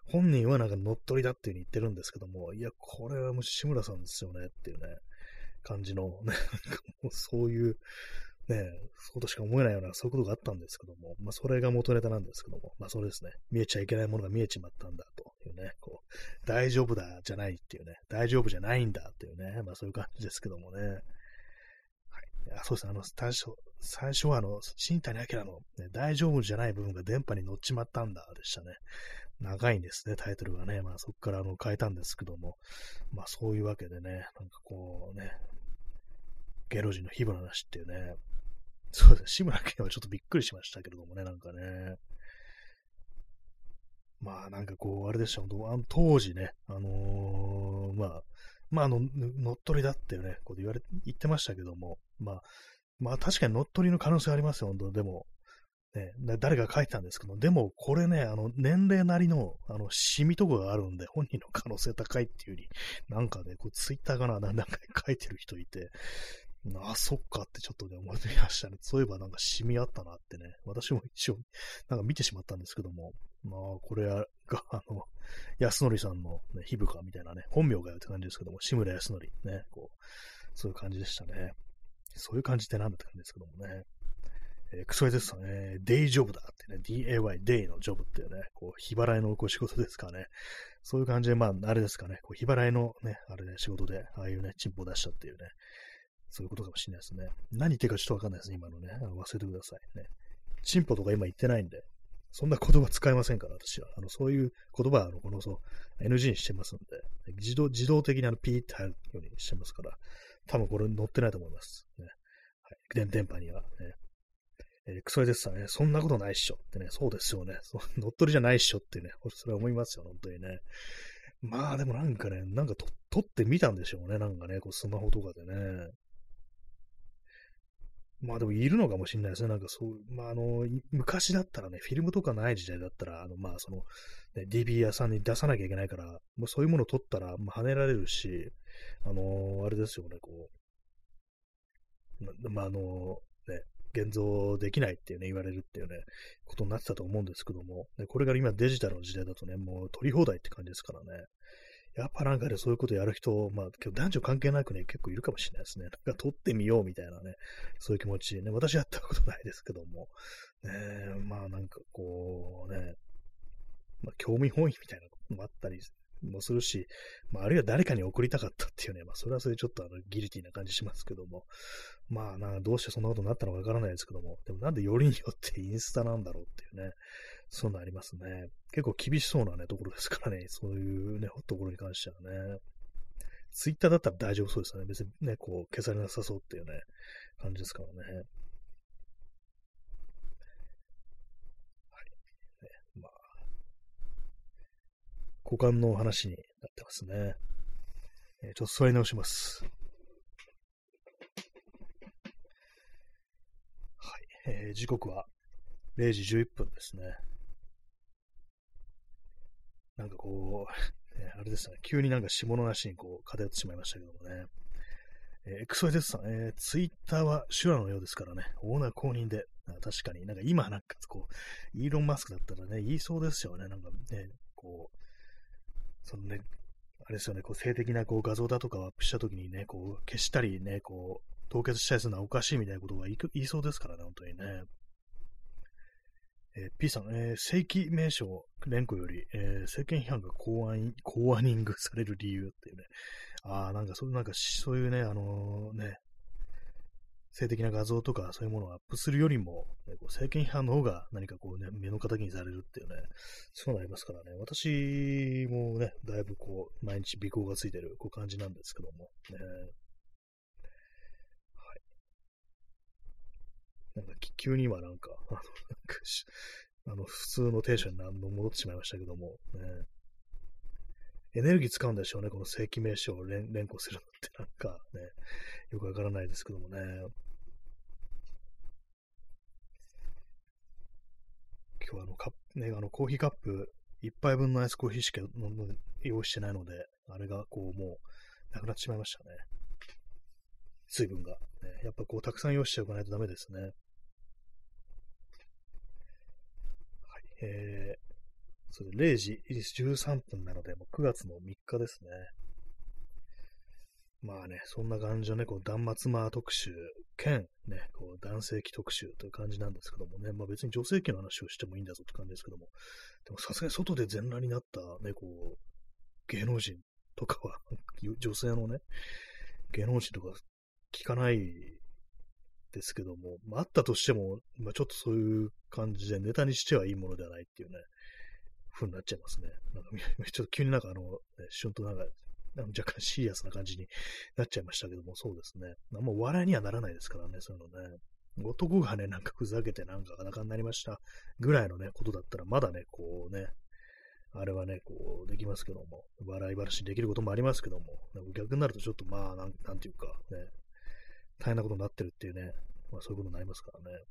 本人はなんか乗っ取りだっていう風に言ってるんですけども、いや、これはもう志村さんですよねっていうね、感じの、ね、うそういう、ね、そうとしか思えないような、そういうことがあったんですけども、まあ、それが元ネタなんですけども、まあ、それですね、見えちゃいけないものが見えちまったんだというね、こう、大丈夫だじゃないっていうね、大丈夫じゃないんだっていうね、まあ、そういう感じですけどもね。はい。あそうですね、あの、最初、最初はあの、新谷明の、ね、大丈夫じゃない部分が電波に乗っちまったんだでしたね。長いんですね、タイトルがね。まあそこからあの変えたんですけども、まあそういうわけでね、なんかこうね、芸能人の火花なしっていうね、そうですね。志村けんはちょっとびっくりしましたけれどもね、なんかね。まあなんかこう、あれでした、本当あの当時ね、あのー、まあ、まあの、乗っ取りだってね、こと言われ、言ってましたけども、まあ、まあ確かに乗っ取りの可能性ありますよ、本当でも、ね、誰が書いてたんですけど、でもこれね、あの、年齢なりの、あの、シミとかがあるんで、本人の可能性高いっていうより、なんかね、こう、ツイッターかな、なんか書いてる人いて、あ、そっかってちょっとね、思いましたね。そういえばなんかシミあったなってね、私も一応、なんか見てしまったんですけども、まあ、これが、あの、安則さんの、ね、ヒブカみたいなね、本名がよって感じですけども、志村康則、ね、こう、そういう感じでしたね。そういう感じってなんだって感じですけどもね。えー、クソエゼスさん、ね、デイジョブだってね、DAY、デイのジョブっていうね、こう、日払いのこう仕事ですかね。そういう感じで、まあ、あれですかね、こう日払いのね、あれね、仕事で、ああいうね、チンポを出したっていうね、そういうことかもしれないですね。何言ってるかちょっとわかんないですね、今のね。忘れてくださいね。チンポとか今言ってないんで、そんな言葉使えませんから、私は。あの、そういう言葉は、あの、この、そう、NG にしてますんで、自動、自動的にあの、ピーって入るようにしてますから、多分これ載ってないと思います。ね。はい。電波には、ね。え、クソエですさんね、そんなことないっしょってね、そうですよね。乗っ取りじゃないっしょってね、それは思いますよ、本当にね。まあでもなんかね、なんか撮ってみたんでしょうね、なんかね、こうスマホとかでね。まあでもいるのかもしれないですね。なんかそう、まああの、昔だったらね、フィルムとかない時代だったら、あの、まあその、ね、DB 屋さんに出さなきゃいけないから、もうそういうものを取ったら、まあ、跳ねられるし、あのあれですよね、こう、まああの、ね、現像できないっていうね、言われるっていうね、ことになってたと思うんですけども、ね、これから今デジタルの時代だとね、もう取り放題って感じですからね。やっぱなんかね、そういうことやる人、まあ、男女関係なくね、結構いるかもしれないですね。なんか撮ってみようみたいなね、そういう気持ちね、私やったことないですけども、ね、まあなんかこうね、まあ、興味本位みたいなこともあったりもするし、まあ、あるいは誰かに送りたかったっていうね、まあ、それはそれでちょっとあのギリティな感じしますけども、まあな、どうしてそんなことになったのかわからないですけども、でもなんでよりによってインスタなんだろうっていうね、そういうのありますね。結構厳しそうなね、ところですからね、そういうね、ところに関してはね。ツイッターだったら大丈夫そうですよね。別にね、こう、消されなさそうっていうね、感じですからね。はい。ね、まあ、股間の話になってますね。えー、ちょっと座り直します。はい。えー、時刻は0時11分ですね。なんかこう、ね、あれですね、急になんか下の話にこう偏ってしまいましたけどもね。えー、XYZ さん、えー、ツイッターは手話のようですからね、オーナー公認で、確かになんか今なんかこう、イーロン・マスクだったらね、言いそうですよね、なんかね、こう、そのね、あれですよね、こう性的なこう画像だとかをアップしたときにね、こう消したりね、こう凍結したりするのはおかしいみたいなことが言いそうですからね、本当にね。えー、P さん、えー、正規名称連呼より、えー、政権批判が公安公安ニングされる理由っていうね。ああ、なんかそうなんかそういうね、あのー、ね、性的な画像とかそういうものをアップするよりも、ね、こう政権批判の方が何かこうね、目の敵にされるっていうね、そうなりますからね、私もね、だいぶこう、毎日尾行がついてるこう感じなんですけども、ね。はいなんか急に今なんか、あの、なんかあの普通のテンションに何度戻ってしまいましたけども、ね、エネルギー使うんでしょうね、この正規名称を連連呼するのってなんかね、よくわからないですけどもね。今日あのカップ、ね、あのコーヒーカップ1杯分のアイスコーヒーしか用意してないので、あれがこうもうなくなってしまいましたね。水分が、ね。やっぱこうたくさん用意しておかないとダメですね。はいえー、それ0時13分なので、もう9月の3日ですね。まあね、そんな感じのね、こう、断末魔特集、兼、ね、こう、男性器特集という感じなんですけどもね、まあ別に女性器の話をしてもいいんだぞって感じですけども、でもさすがに外で全裸になったね、こう、芸能人とかは、女性のね、芸能人とか聞かないですけども、まあ、ったとしても、まあ、ちょっとそういう感じでネタにしてはいいものではないっていうね、風になっちゃいますね。なんか、ちょっと急になんかあの、ね、しゅんとなんか、若干シリアスな感じになっちゃいましたけども、そうですね。あんま笑いにはならないですからね、そういうのね。男がね、なんかふざけてなんか裸になりましたぐらいのね、ことだったら、まだね、こうね、あれはね、こう、できますけども、笑い話できることもありますけども、逆になるとちょっとまあ、なんなんていうか、ね、大変なことになってるっていうね、まあそういうことになりますからね。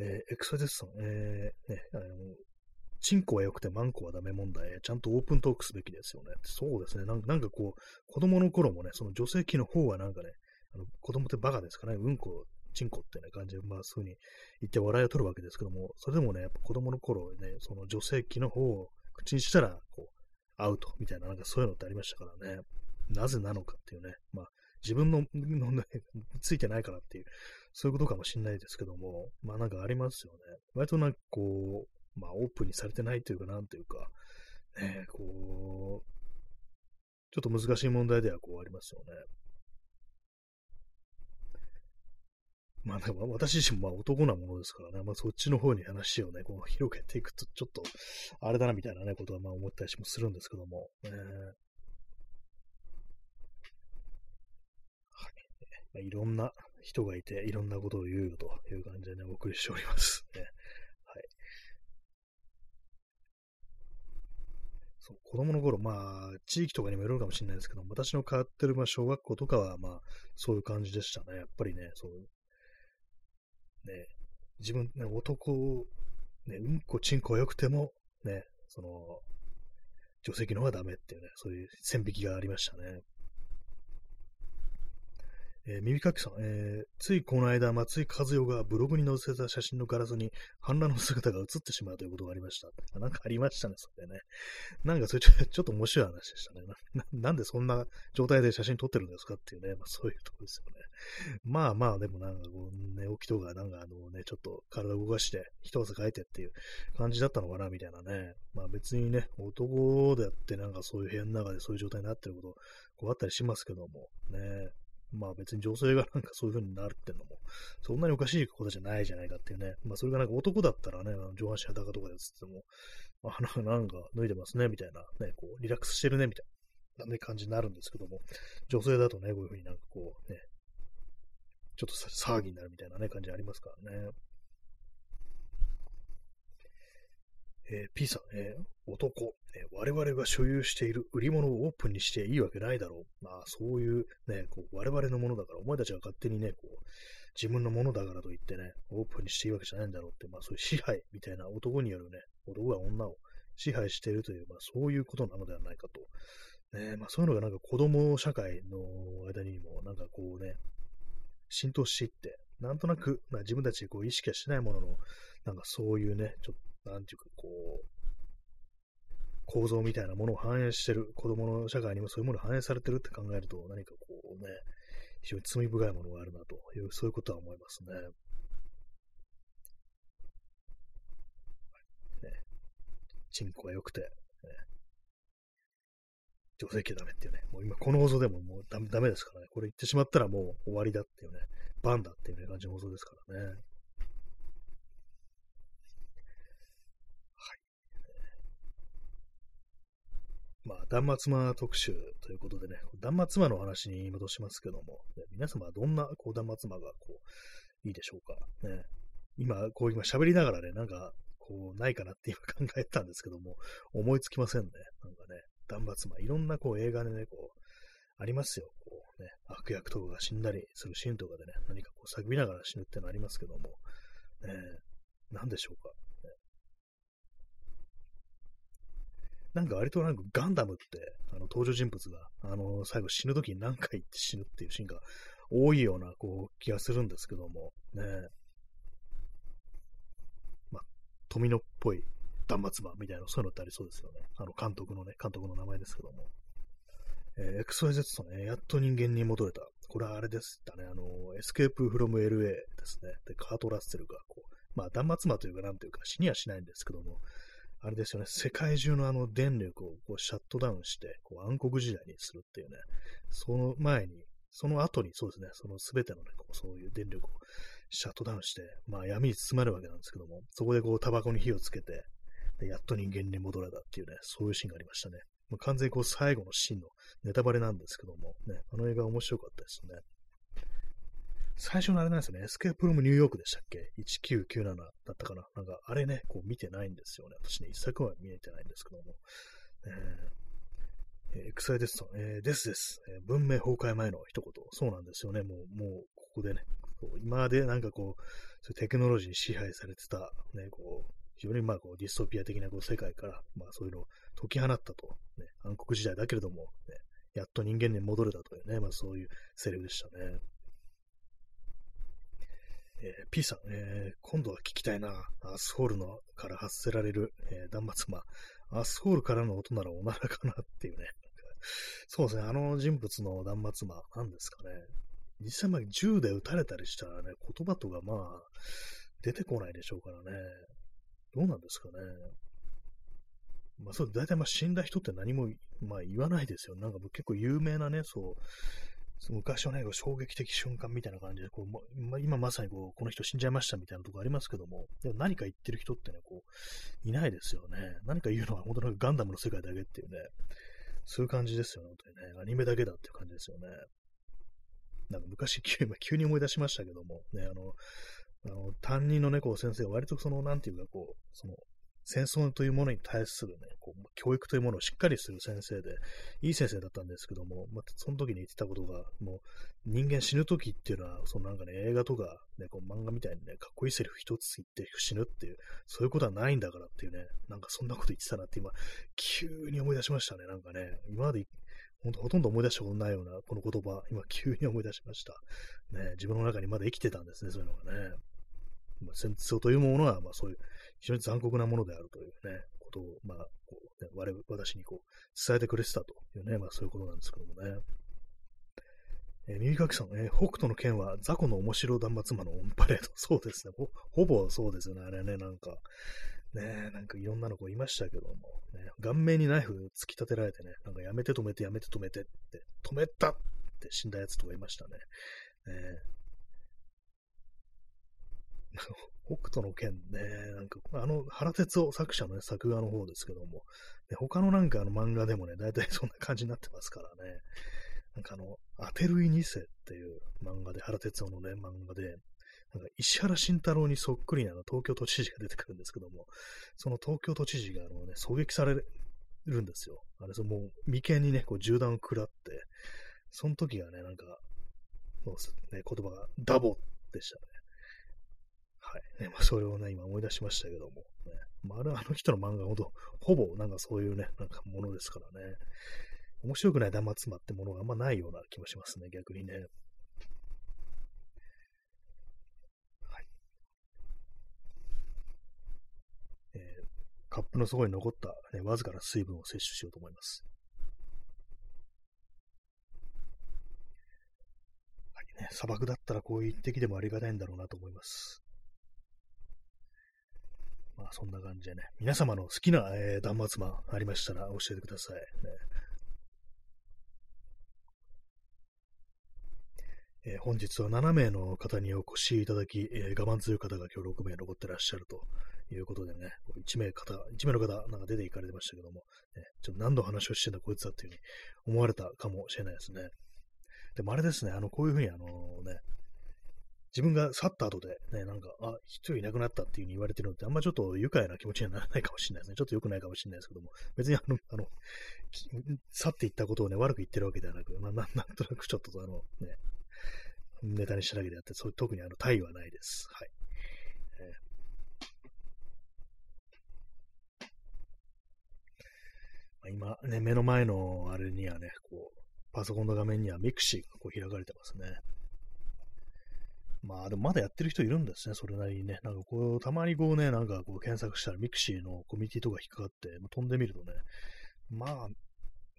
えー、エクサデスさん、えー、ね、あの、チンコは良くてマンコはダメ問題、ちゃんとオープントークすべきですよね。そうですね。なんかこう、子供の頃もね、その女性器の方はなんかね、あの子供ってバカですかね、うんこ、チンコってね、感じで、まあそういう風に言って笑いを取るわけですけども、それでもね、やっぱ子供の頃ね、その女性器の方を口にしたら、こう、アウトみたいな、なんかそういうのってありましたからね。なぜなのかっていうね、まあ、自分の、のね、ついてないからっていう、そういうことかもしれないですけども、まあなんかありますよね。割となんかこう、まあオープンにされてないというか、なんというか、ね、こう、ちょっと難しい問題ではこうありますよね。まあでも私自身もまあ男なものですからね、まあそっちの方に話をね、こう広げていくとちょっとあれだなみたいなね、ことはまあ思ったりもするんですけども、ね、まあ、いろんな人がいて、いろんなことを言うよという感じでね、お送りしております。ね。はい。そう、子供の頃、まあ、地域とかにもよるかもしれないですけど、私の通ってる、まあ、小学校とかは、まあ、そういう感じでしたね。やっぱりね、そう、ね、自分、ね、男、ね、うんこ、ちんこは良くても、ね、その、女性の方がダメっていうね、そういう線引きがありましたね。えー、耳かきさん、えー、ついこの間、松井和代がブログに載せた写真のガラスに反乱の姿が映ってしまうということがありました。なんかありましたね、それね。なんかそれちょちょっと面白い話でしたねな。なんでそんな状態で写真撮ってるんですかっていうね、まあ、そういうとこですよね。まあまあ、でもなんかこう、寝起きとか、なんかあのね、ちょっと体動かして、一汗かいてっていう感じだったのかな、みたいなね。まあ別にね、男であってなんかそういう部屋の中でそういう状態になってること、こうあったりしますけども、ね。まあ別に女性がなんかそういう風になるってのも、そんなにおかしいことじゃないじゃないかっていうね。まあそれがなんか男だったらね、上半身裸とかでつっても、あ、なんか脱いでますね、みたいな、ね、こう、リラックスしてるね、みたいな、ね、感じになるんですけども、女性だとね、こういう風になんかこう、ね、ちょっと騒ぎになるみたいなね、感じありますからね。えー、P さん、えー、男、えー、我々が所有している売り物をオープンにしていいわけないだろう。まあ、そういうね、こう我々のものだから、お前たちが勝手にね、こう、自分のものだからといってね、オープンにしていいわけじゃないんだろうって、まあそういう支配みたいな男によるね、男が女を支配しているという、まあそういうことなのではないかと。ね、まあそういうのがなんか子供社会の間にもなんかこうね、浸透していって、なんとなく、まあ、自分たちでこう意識はしないものの、なんかそういうね、ちょっとなんていうか、こう、構造みたいなものを反映してる、子供の社会にもそういうものが反映されてるって考えると、何かこうね、非常に罪深いものがあるなという、そういうことは思いますね。ね。チンコが良くて、ね、女性器ダメっていうね、もう今この放送でももうダメダメですからね、これ言ってしまったらもう終わりだっていうね、バンだっていう、ね、感じの放送ですからね。まあ、断末魔特集ということでね、断末魔の話に戻しますけども、ね、皆様はどんなこう断末魔がこういいでしょうか。ね、今、こう今喋りながらね、なんかこうないかなって今考えたんですけども、思いつきませんね。なんかね、断末魔、いろんなこう映画でね、こう、ありますよ。こうね、悪役とかが死んだりするシーンとかでね、何かこう叫びながら死ぬってのありますけども、ね、何でしょうか。なんか割となんかガンダムって、あの登場人物が、あの、最後死ぬ時に何回言って死ぬっていうシーンが多いような、こう、気がするんですけども、ねまあ、富野っぽい断末魔みたいな、そういうのってありそうですよね。あの、監督のね、監督の名前ですけども。えー、XYZ とね、やっと人間に戻れた。これはあれですだね、あの、エスケープフロム LA ですね。で、カート・ラッセルが、こう、まあ、断末魔というか、なんというか、死にはしないんですけども、あれですよね、世界中のあの電力をこうシャットダウンして、こう暗黒時代にするっていうね、その前に、その後にそうですね、その全てのね、こうそういう電力をシャットダウンして、まあ闇に包まれるわけなんですけども、そこでこうタバコに火をつけて、でやっと人間に戻れたっていうね、そういうシーンがありましたね。まあ、完全にこう最後のシーンのネタバレなんですけども、ね、あの映画面白かったですよね。最初のあれなんですよね、エスケープルームニューヨークでしたっけ ?1997 だったかななんか、あれね、こう見てないんですよね。私ね、一作は見えてないんですけども。えー、エクサイですと、えー、ですです、えー、文明崩壊前の一言。そうなんですよね。もう、もう、ここでね、こう今までなんかこう、そテクノロジーに支配されてた、ね、こう、非常にまあこうディストピア的なこう世界から、まあそういうのを解き放ったと、ね、暗黒時代だけれども、ね、やっと人間に戻れたというね、まあそういうセリフでしたね。えー、P さん、えー、今度は聞きたいな。アスホールのから発せられる、えー、断末魔。アスホールからの音ならおならかなっていうね。そうですね、あの人物の断末魔、なんですかね。実際、まあ、銃で撃たれたりしたらね、言葉とかまあ、出てこないでしょうからね。どうなんですかね。まあ、そう、大体まあ死んだ人って何も、まあ、言わないですよ。なんか結構有名なね、そう、昔はね、衝撃的瞬間みたいな感じで、こうま、今まさにこうこの人死んじゃいましたみたいなとこありますけども、でも何か言ってる人ってね、こう、いないですよね。何か言うのは本当にガンダムの世界だけっていうね、そういう感じですよね、本当にね。アニメだけだっていう感じですよね。なんか昔急、急に思い出しましたけども、ね、あの、あの担任のね、こう先生が割とその、なんていうか、こう、その、戦争というものに対するね、こう教育というものをしっかりする先生で、いい先生だったんですけども、またその時に言ってたことが、もう人間死ぬ時っていうのは、そのなんかね、映画とか、ね、こう漫画みたいにね、かっこいいセリフ一つ言って死ぬっていう、そういうことはないんだからっていうね、なんかそんなこと言ってたなって今、急に思い出しましたね、なんかね、今までほとんど思い出したことないような、この言葉、今急に思い出しました。ね、自分の中にまだ生きてたんですね、そういうのがね。まあ、戦争というものは、まあそういう非常に残酷なものであるというね、ことを、まあ、こうね、我々、私にこう、伝えてくれてたというね、まあそういうことなんですけどもね。えー、耳かきさん、えー、北斗の剣は雑魚の面白断末魔のオンパレード。そうですねほ。ほぼそうですよね、あれね、なんか。ねなんかいろんなのこういましたけども、ね、顔面にナイフ突き立てられてね、なんかやめて止めてやめて止めてって、止めたって死んだやつとかいましたね。ね北斗の剣ね、なんか、あの、原哲夫作者の、ね、作画の方ですけども、ね、他のなんかあの漫画でもね、大体そんな感じになってますからね。なんかあの、アテルイ2世っていう漫画で、原哲夫のね、漫画で、なんか石原慎太郎にそっくりなの東京都知事が出てくるんですけども、その東京都知事があの、ね、狙撃されるんですよ。あれ、そのもう眉間にね、こう銃弾を食らって、その時がね、なんか、ね、言葉がダボでしたね。はい。ね、まあ、それをね、今思い出しましたけども、ね。まあ、あれあの人の漫画ほど、ほぼなんかそういうね、なんかものですからね。面白くない断末魔ってものがあんまないような気もしますね、逆にね。はい。えー、カップの底に残った、ね、わずかな水分を摂取しようと思います。はいね、砂漠だったらこういう一滴でもありがたいんだろうなと思います。まあそんな感じでね、皆様の好きな、えー、断末魔ありましたら教えてください。ね。えー、本日は7名の方にお越しいただき、えー、我慢強い方が今日6名残ってらっしゃるということでね、1名方、1名の方、なんか出て行かれてましたけども、ね、ちょっと何度話をしてんだこいつだっていうふうに思われたかもしれないですね。でもあれですね、あの、こういうふうにあのね、自分が去った後で、ね、なんか、あ、人いなくなったっていう風に言われてるのって、あんまちょっと愉快な気持ちにはならないかもしれないですね。ちょっと良くないかもしれないですけども、別にあの、あの、去っていったことをね、悪く言ってるわけではなく、まあ、なんなんとなくちょっとあの、ね、ネタにしただけであって、そう特にあの、タイはないです。はい。えー、今ね、目の前のあれにはね、こう、パソコンの画面にはミクシーがこう開かれてますね。まあでもまだやってる人いるんですね、それなりにね。なんかこう、たまにこうね、なんかこう検索したらミクシーのコミュニティとか引っかかって、まあ、飛んでみるとね、まあ、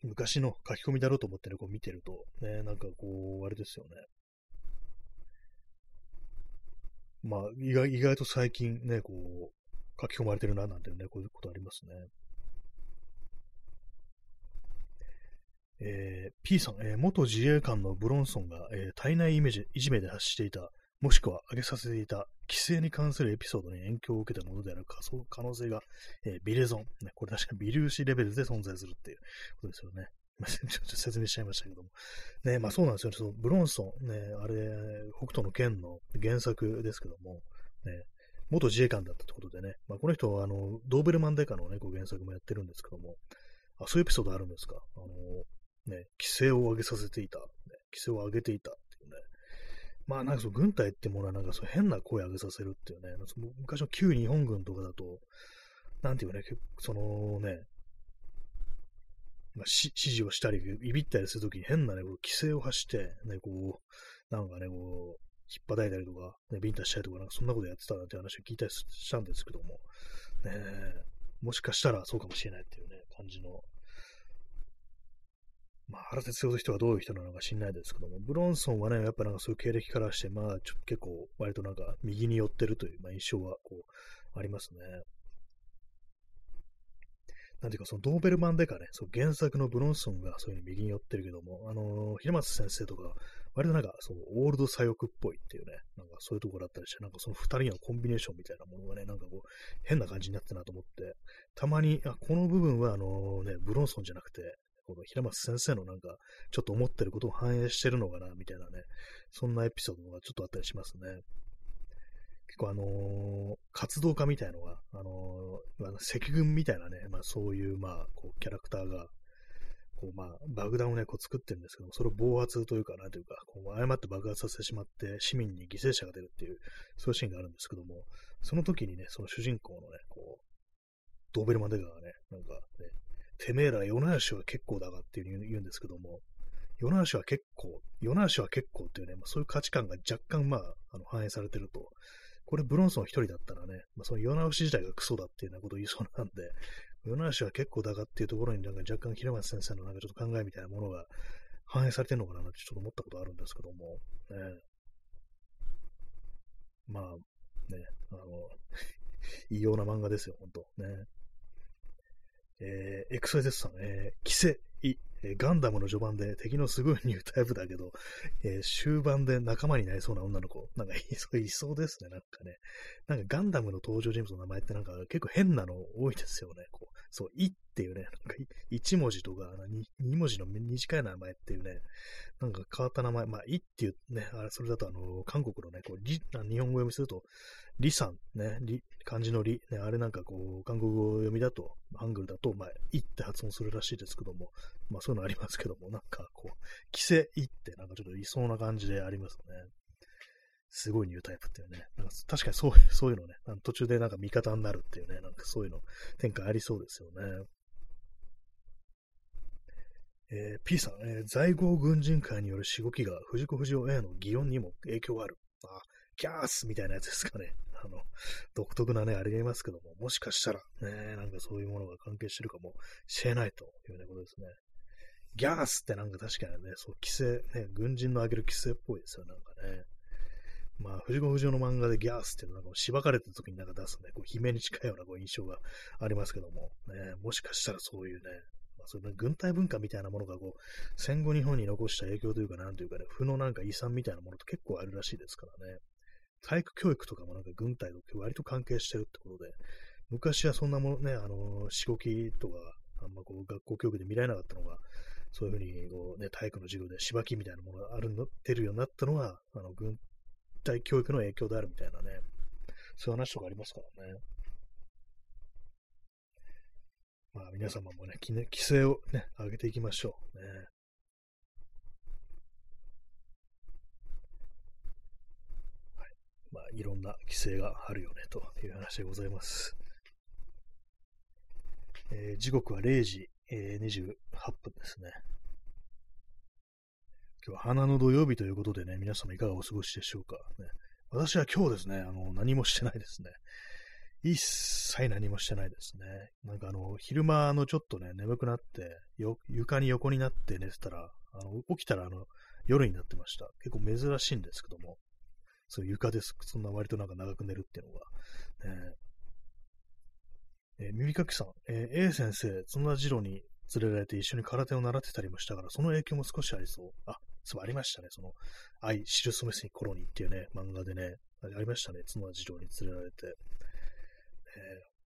昔の書き込みだろうと思ってね、こう見てると、ね、なんかこう、あれですよね。まあ、意外意外と最近ね、こう、書き込まれてるな、なんてね、こういうことありますね。えー、P さん、えー、元自衛官のブロンソンが、えー、体内イメージ、いじめで発していた、もしくは挙げさせていた、規制に関するエピソードに影響を受けたものである可能性が、えー、ビレゾン、ね。これ確か微粒子レベルで存在するっていうことですよね。ちょっと説明しちゃいましたけども。ね、まあそうなんですよね。そのブロンソン、ね、あれ、北斗の剣の原作ですけども、ね、元自衛官だったってことでね、まあこの人はあの、ドーベルマンデカのね、こう原作もやってるんですけども、あ、そういうエピソードあるんですか。あの、ね、規制を上げさせていた、ね、規制を上げていた。まあなんかその軍隊ってものはなんかそう変な声上げさせるっていうね、昔の旧日本軍とかだと、なんていうかね、そのね、まあ、指示をしたり、ビビったりするときに変なね、こう規制を発して、ね、こう、なんかね、こう、引っ叩いたりとか、ね、ビンタしたりとか、なんかそんなことやってたなんて話を聞いたりしたんですけども、ね、もしかしたらそうかもしれないっていうね、感じの、まあ、原哲夫という人はどういう人なのか知んないですけども、ブロンソンはね、やっぱなんかそういう経歴からして、まあ、ちょっと結構、割となんか右に寄ってるという、まあ、印象はこう、ありますね。なんていうか、そのドーベルマンデカね、そう原作のブロンソンがそういう右に寄ってるけども、あのー、平松先生とか、割となんか、そう、オールド左翼っぽいっていうね、なんかそういうところだったりして、なんかその二人のコンビネーションみたいなものがね、なんかこう、変な感じになってなと思って、たまに、あ、この部分はあのね、ブロンソンじゃなくて、この平松先生のなんか、ちょっと思ってることを反映してるのかな、みたいなね、そんなエピソードがちょっとあったりしますね。結構あのー、活動家みたいのが、あのー、赤軍みたいなね、まあそういう、まあ、こう、キャラクターが、こう、まあ、爆弾をね、こう作ってるんですけども、それを暴発というか、なんというか、こう、誤って爆発させてしまって、市民に犠牲者が出るっていう、そういうシーンがあるんですけども、その時にね、その主人公のね、こう、ドーベルマンデガーがね、なんかね、てめえら、ヨナヤシは結構だがっていう言うんですけども、ヨナヤシは結構、ヨナヤシは結構っていうね、まあ、そういう価値観が若干、まあ、あの反映されてるとこれブロンソン一人だったらね、まあ、その世直し自体がクソだっていうようなことを言いそうなんで、世直しは結構だがっていうところになんか若干平松先生のなんかちょっと考えみたいなものが反映されてるのかなってちょっと思ったことあるんですけども、ね、まあね、あの 異様な漫画ですよ、ほんと。ね。えー、エクソゼスさん、えー、キセイ、えガンダムの序盤で敵のすごいニュータイプだけど、えー、終盤で仲間になりそうな女の子、なんかい そういそうですね、なんかね。なんかガンダムの登場人物の名前ってなんか結構変なの多いですよね。こうそう、いっていうね、なんか1文字とか 2, 2文字の短い名前っていうね、なんか変わった名前、まあ、いっていうね、あれ、それだとあの、韓国のね、こう日本語読みすると、リさん、ね、リ、漢字のリ、ね、あれなんかこう、韓国語読みだと、ハングルだと、まあ、いって発音するらしいですけども、まあそういうのありますけども、なんかこう、規制いってなんかちょっといそうな感じでありますね。すごいニュータイプっていうね。なんか確かにそう、そういうのね、途中でなんか味方になるっていうね、なんかそういうの展開ありそうですよね。えー、P さん、えー、在郷軍人会によるしごきが藤子不二雄 A の擬音にも影響がある。あ、キャースみたいなやつですかね。あの、独特なね、あれがいますけども、もしかしたらね、なんかそういうものが関係してるかもしれないというようなことですね。ギャースってなんか確かにね、そう、規制、ね、軍人のあげる規制っぽいですよ、なんかね。まあ、藤子不二雄の漫画でギャースっていうのは、しばかれた時になんか出すね、こう、悲鳴に近いようなこう印象がありますけども、ね、もしかしたらそういうね、まあ、それ軍隊文化みたいなものがこう、戦後日本に残した影響というか、なんというかね、負のなんか遺産みたいなものと結構あるらしいですからね。体育教育とかもなんか軍隊と割と関係してるってことで、昔はそんなものね、あの、しごきとか、あんまこう、学校教育で見られなかったのが、そういうふうにこう、ね、体育の授業でしばきみたいなものがあるの、出るようになったのは、あの、軍隊教育の影響であるみたいなね、そういう話とかありますからね。まあ皆様もね、規制をね、上げていきましょう。ね。はい。まあいろんな規制があるよね、という話でございます。えー、時刻は0時、え、28分ですね。今日は花の土曜日ということでね、皆様いかがお過ごしでしょうか。ね、私は今日ですね、あの、何もしてないですね。一切何もしてないですね。なんかあの、昼間のちょっとね、眠くなって、よ、床に横になって寝てたら、あの、起きたらあの、夜になってました。結構珍しいんですけども、そう床です。そんな割となんか長く寝るっていうのが。ね、えー、耳かきさん、えー、A 先生、そんな次郎に連れられて一緒に空手を習ってたりもしたから、その影響も少しありそう。あ、そうありましたね。その、愛、知るすめすに頃にっていうね、漫画でね、ありましたね。角田次郎に連れられて。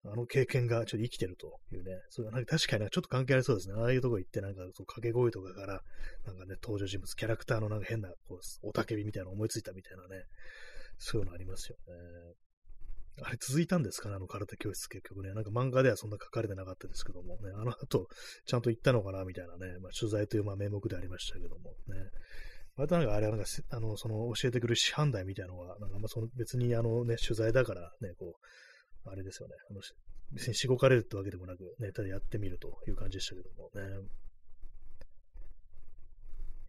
えー、あの経験がちょっと生きてるというね、それなんか確かにちょっと関係ありそうですね。ああいうとこ行ってなんかそう掛け声とかから、なんかね、登場人物、キャラクターのなんか変な、こう、おたけびみたいなの思いついたみたいなね、そういうのありますよね。あれ続いたんですかね、あの空手教室結局ね。なんか漫画ではそんな書かれてなかったですけどもね、あの後、ちゃんと行ったのかなみたいなね、まあ、取材というまあ名目でありましたけどもね。またなんかあれはなんか、あの、その教えてくる師範代みたいなのは、なんかまあその別にあのね、取材だからね、こう、あれですよね。あの別にしごかれるってわけでもなく、ね、ただやってみるという感じでしたけどもね。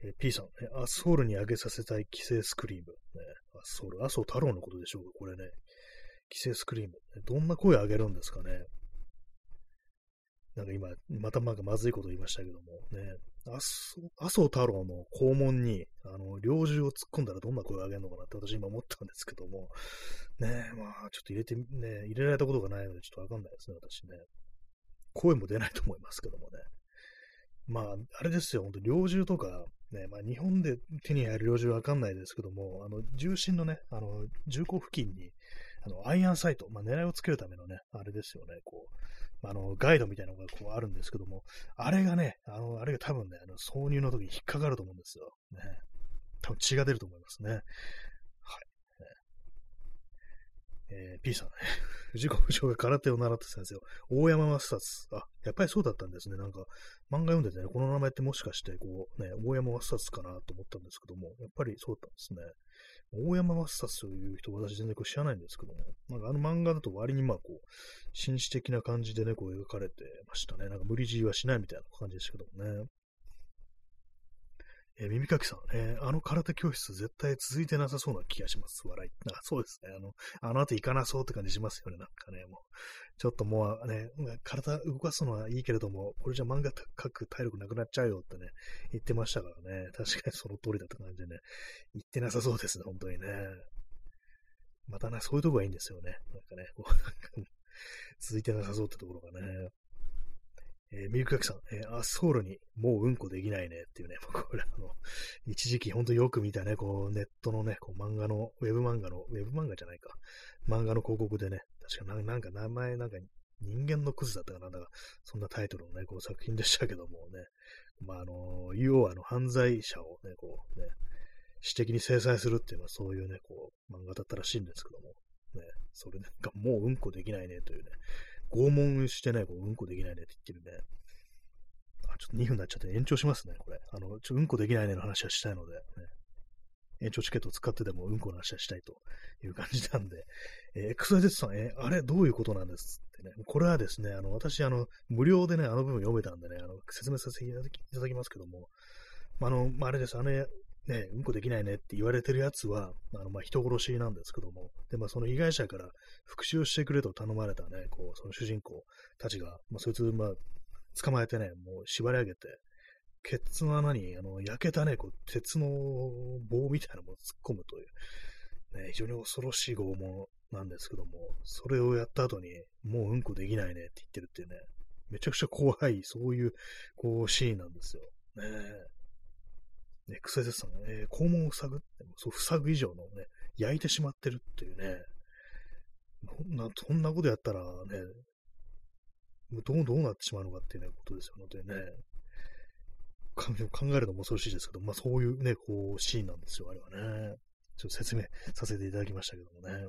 え P さん、ね、アスホールに上げさせたい規制スクリーム。ね、アスホール、麻生太郎のことでしょうか、これね。規制スクリーム。どんな声上げるんですかね。なんか今、またなんかまずいこと言いましたけどもね。麻生太郎の肛門に、あの、猟銃を突っ込んだらどんな声を上げるのかなって私今思ったんですけども、ねまあ、ちょっと入れて、ね、入れられたことがないのでちょっとわかんないですね、私ね。声も出ないと思いますけどもね。まあ、あれですよ、本当猟銃とか、ね、まあ日本で手に入る猟銃わかんないですけども、あの、重心のね、あの、銃口付近に、あの、アイアンサイト、まあ狙いをつけるためのね、あれですよね、こう、あの、ガイドみたいなのがこうあるんですけども、あれがね、あの、あれが多分ね、あの挿入の時に引っかかると思うんですよ。ね。多分血が出ると思いますね。はい。えー、P さんね、藤子不二雄が空手を習ってたんですよ。大山マスタツ。あ、やっぱりそうだったんですね。なんか、漫画読んでてね、この名前ってもしかして、こう、ね、大山マスタツかなと思ったんですけども、やっぱりそうだったんですね。大山マスタツという人、私全然こう知らないんですけども、なんかあの漫画だと割にまあこう、紳士的な感じでね、こう描かれてましたね。なんか無理強いはしないみたいな感じでしたけどもね。えー、耳かきさん、えー、あの空手教室絶対続いてなさそうな気がします。笑い。あそうですね。あの、あの後行かなそうって感じしますよね。なんかね、もう。ちょっともうね、体動かすのはいいけれども、これじゃ漫画書く体力なくなっちゃうよってね、言ってましたからね。確かにその通りだった感じでね、言ってなさそうですね、本当にね。またね、そういうとこがいいんですよね。なんかね、こう続いてなさそうってところがね。えー、ミルクカキさん、えー、アスホールにもううんこできないねっていうね、これあの、一時期ほんとよく見たね、こうネットのね、こう漫画の、ウェブ漫画の、ウェブ漫画じゃないか、漫画の広告でね、確かなんか名前なんか人間のクズだったかな、なんかそんなタイトルのね、この作品でしたけどもね、まああの、要はあの犯罪者をね、こうね、私的に制裁するっていうのはそういうね、こう、漫画だったらしいんですけども、ね、それなんかもううんこできないねというね、拷問してない、こう、うんこできないねって言ってるね。あ、ちょっと2分になっちゃって延長しますね、これ。あの、ちょうんこできないねの話はしたいので、ね、延長チケットを使ってでもうんこの話はしたいという感じなんで、えー、XYZ さん、えー、あれどういうことなんですってね。これはですね、あの、私、あの、無料でね、あの部分読めたんでね、あの、説明させていただきますけども、あの、まあ、あれです、あれ、ね、うんこできないねって言われてるやつは、あの、まあ、人殺しなんですけども、で、まあ、その被害者から復讐してくれと頼まれたね、こう、その主人公たちが、まあ、そいつ、まあ、捕まえてね、もう縛り上げて、ケツの穴に、あの、焼けたね、こう、鉄の棒みたいなものを突っ込むという、ね、非常に恐ろしい拷問なんですけども、それをやった後に、もううんこできないねって言ってるっていうね、めちゃくちゃ怖い、そういう、こう、シーンなんですよ。ね。ね、XYZ さんがね、肛門を塞ぐって、そう塞ぐ以上のね、焼いてしまってるっていうね、なそんなことやったらね、どう、どうなってしまうのかっていうね、ことですよ、本当にね。考えるのも恐ろしいですけど、まあそういうね、こう、シーンなんですよ、あれはね。ちょっと説明させていただきましたけどもね。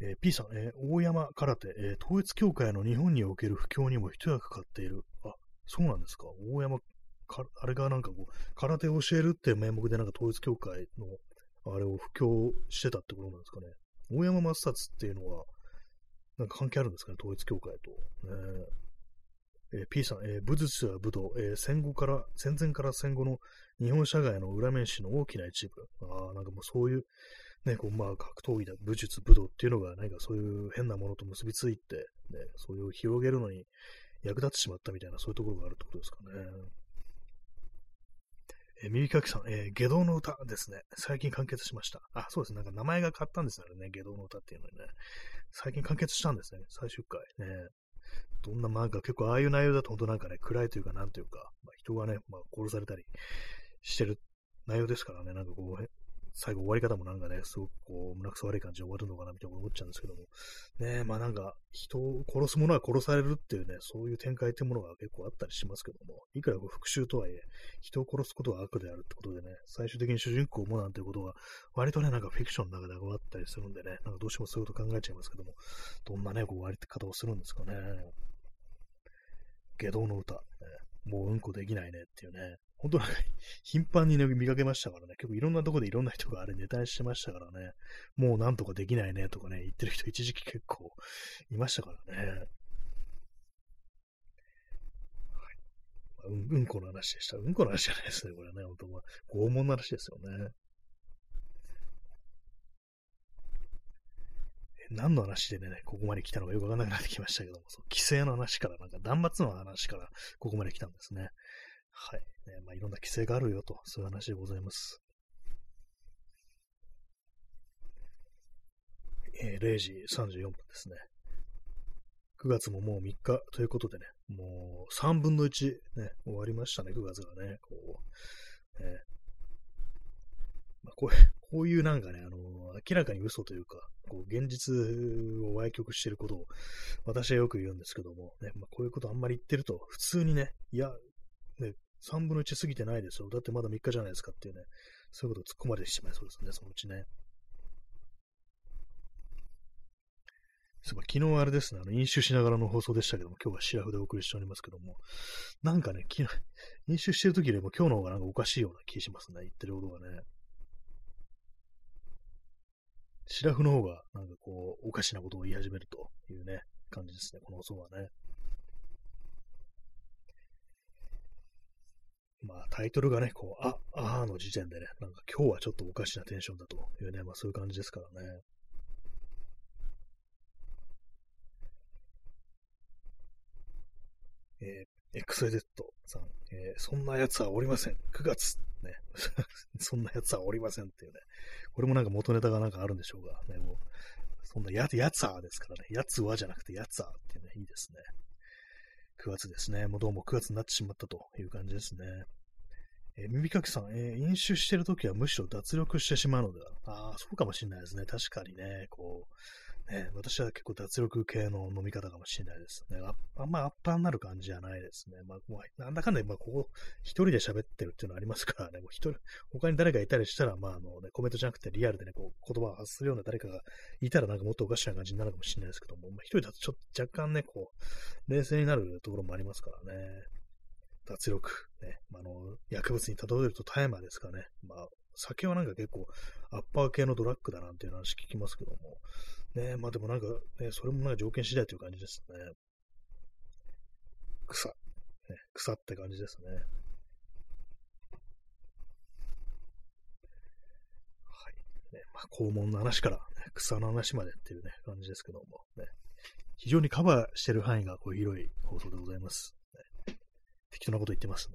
えー、P さん、えー、大山空手、えー、統一教会の日本における布教にも一役買っている。あ、そうなんですか。大山あれがなんかこう、空手を教えるっていう名目でなんか統一教会の、あれを布教してたってことなんですかね。大山抹殺っていうのは、なんか関係あるんですかね、統一教会と。ねえー、P さん、えー、武術や武道、えー、戦後から、戦前から戦後の日本社会の裏面史の大きな一部。ああ、なんかもうそういう、ね、こう、まあ、格闘技だ、武術、武道っていうのが何かそういう変なものと結びついて、ね、そういう広げるのに役立ってしまったみたいな、そういうところがあるってことですかね。えー、耳かきさん、えー、下道の歌ですね。最近完結しました。あ、そうですね。なんか名前が変わったんですよね。下道の歌っていうのにね。最近完結したんですね。最終回。ね。どんな漫画、結構ああいう内容だと本当なんかね、暗いというか、なんというか、まあ、人がね、まあ、殺されたりしてる内容ですからね、なんかこう、最後終わり方もなんかね、すごくこう、胸くそ悪い感じで終わるのかなみたいな思っちゃうんですけども、ねまあなんか、人を殺す者は殺されるっていうね、そういう展開っていうものが結構あったりしますけども、いくらこう復讐とはいえ、人を殺すことは悪であるってことでね、最終的に主人公もなんていうことは、割とね、なんかフィクションの中であったりするんでね、なんかどうしてもそういうこと考えちゃいますけども、どんなね、こう終わり方をするんですかね。下道の歌、ね、もううんこできないねっていうね、本当なんか、頻繁にね、見かけましたからね、結構いろんなとこでいろんな人があれネタにしてましたからね、もうなんとかできないねとかね、言ってる人一時期結構いましたからね。はいうん、うんこの話でした。うんこの話じゃないですね、これね、本当は。拷問の話ですよね。何の話でね、ここまで来たのかよくわからなくなってきましたけども、そう規制の話から、なんか断末の話からここまで来たんですね。はい。ねまあ、いろんな規制があるよと、そういう話でございます。えー、0時34分ですね。9月ももう3日ということでね、もう3分の1、ね、終わりましたね、9月がね。こう、ねまあ、こう こういうなんかね、あの明らかに嘘というか、こう現実を歪曲していることを私はよく言うんですけども、ねまあ、こういうことあんまり言ってると、普通にね、いや、ね、3分の1過ぎてないですよ。だってまだ3日じゃないですかっていうね、そういうことを突っ込まれてしまいそうですね、そのうちね。そう昨日はあれですね、あの飲酒しながらの放送でしたけども、今日はシラフでお送りしておりますけども、なんかね、昨日、飲酒してる時よりも今日の方がなんかおかしいような気しますね、言ってることがね。シラフの方がなんかこう、おかしなことを言い始めるというね、感じですね、この放送はね。まあ、タイトルがね、こう、あ、あーの時点でね、なんか今日はちょっとおかしなテンションだというね、まあそういう感じですからね。えー、XZ さん、えー、そんな奴はおりません。9月、ね。そんな奴はおりませんっていうね。これもなんか元ネタがなんかあるんでしょうが、ね、もう、そんなや、やつはですからね。やつはじゃなくてやつはっていうね、いいですね。9月ですね。もうどうも9月になってしまったという感じですね。えー、耳かきさん、えー、飲酒してるときはむしろ脱力してしまうのでは。ああ、そうかもしれないですね。確かにね、こう、ね、私は結構脱力系の飲み方かもしれないですね。ああんまアッパーになる感じじゃないですね。まあ、もうなんだかんだ、まあ、ここ、一人で喋ってるっていうのはありますからね、もう一人、他に誰かいたりしたら、まあ、あのね、コメントじゃなくてリアルでね、こう、言葉を発するような誰かがいたらなんかもっとおかしな感じになるかもしれないですけども、まあ、一人だとちょっと若干ね、こう、冷静になるところもありますからね。脱力、ね、まあ、あの、薬物に例えると大麻ですかね。まあ、酒はなんか結構アッパー系のドラッグだなんていう話聞きますけども、ねまあでもなんか、ね、それもなんか条件次第という感じですね。草。ね、草って感じですね。はい。ね、まあ、肛門の話から、ね、草の話までっていうね、感じですけども、ね。非常にカバーしてる範囲がこう広い放送でございます。ね、適当なこと言ってますね。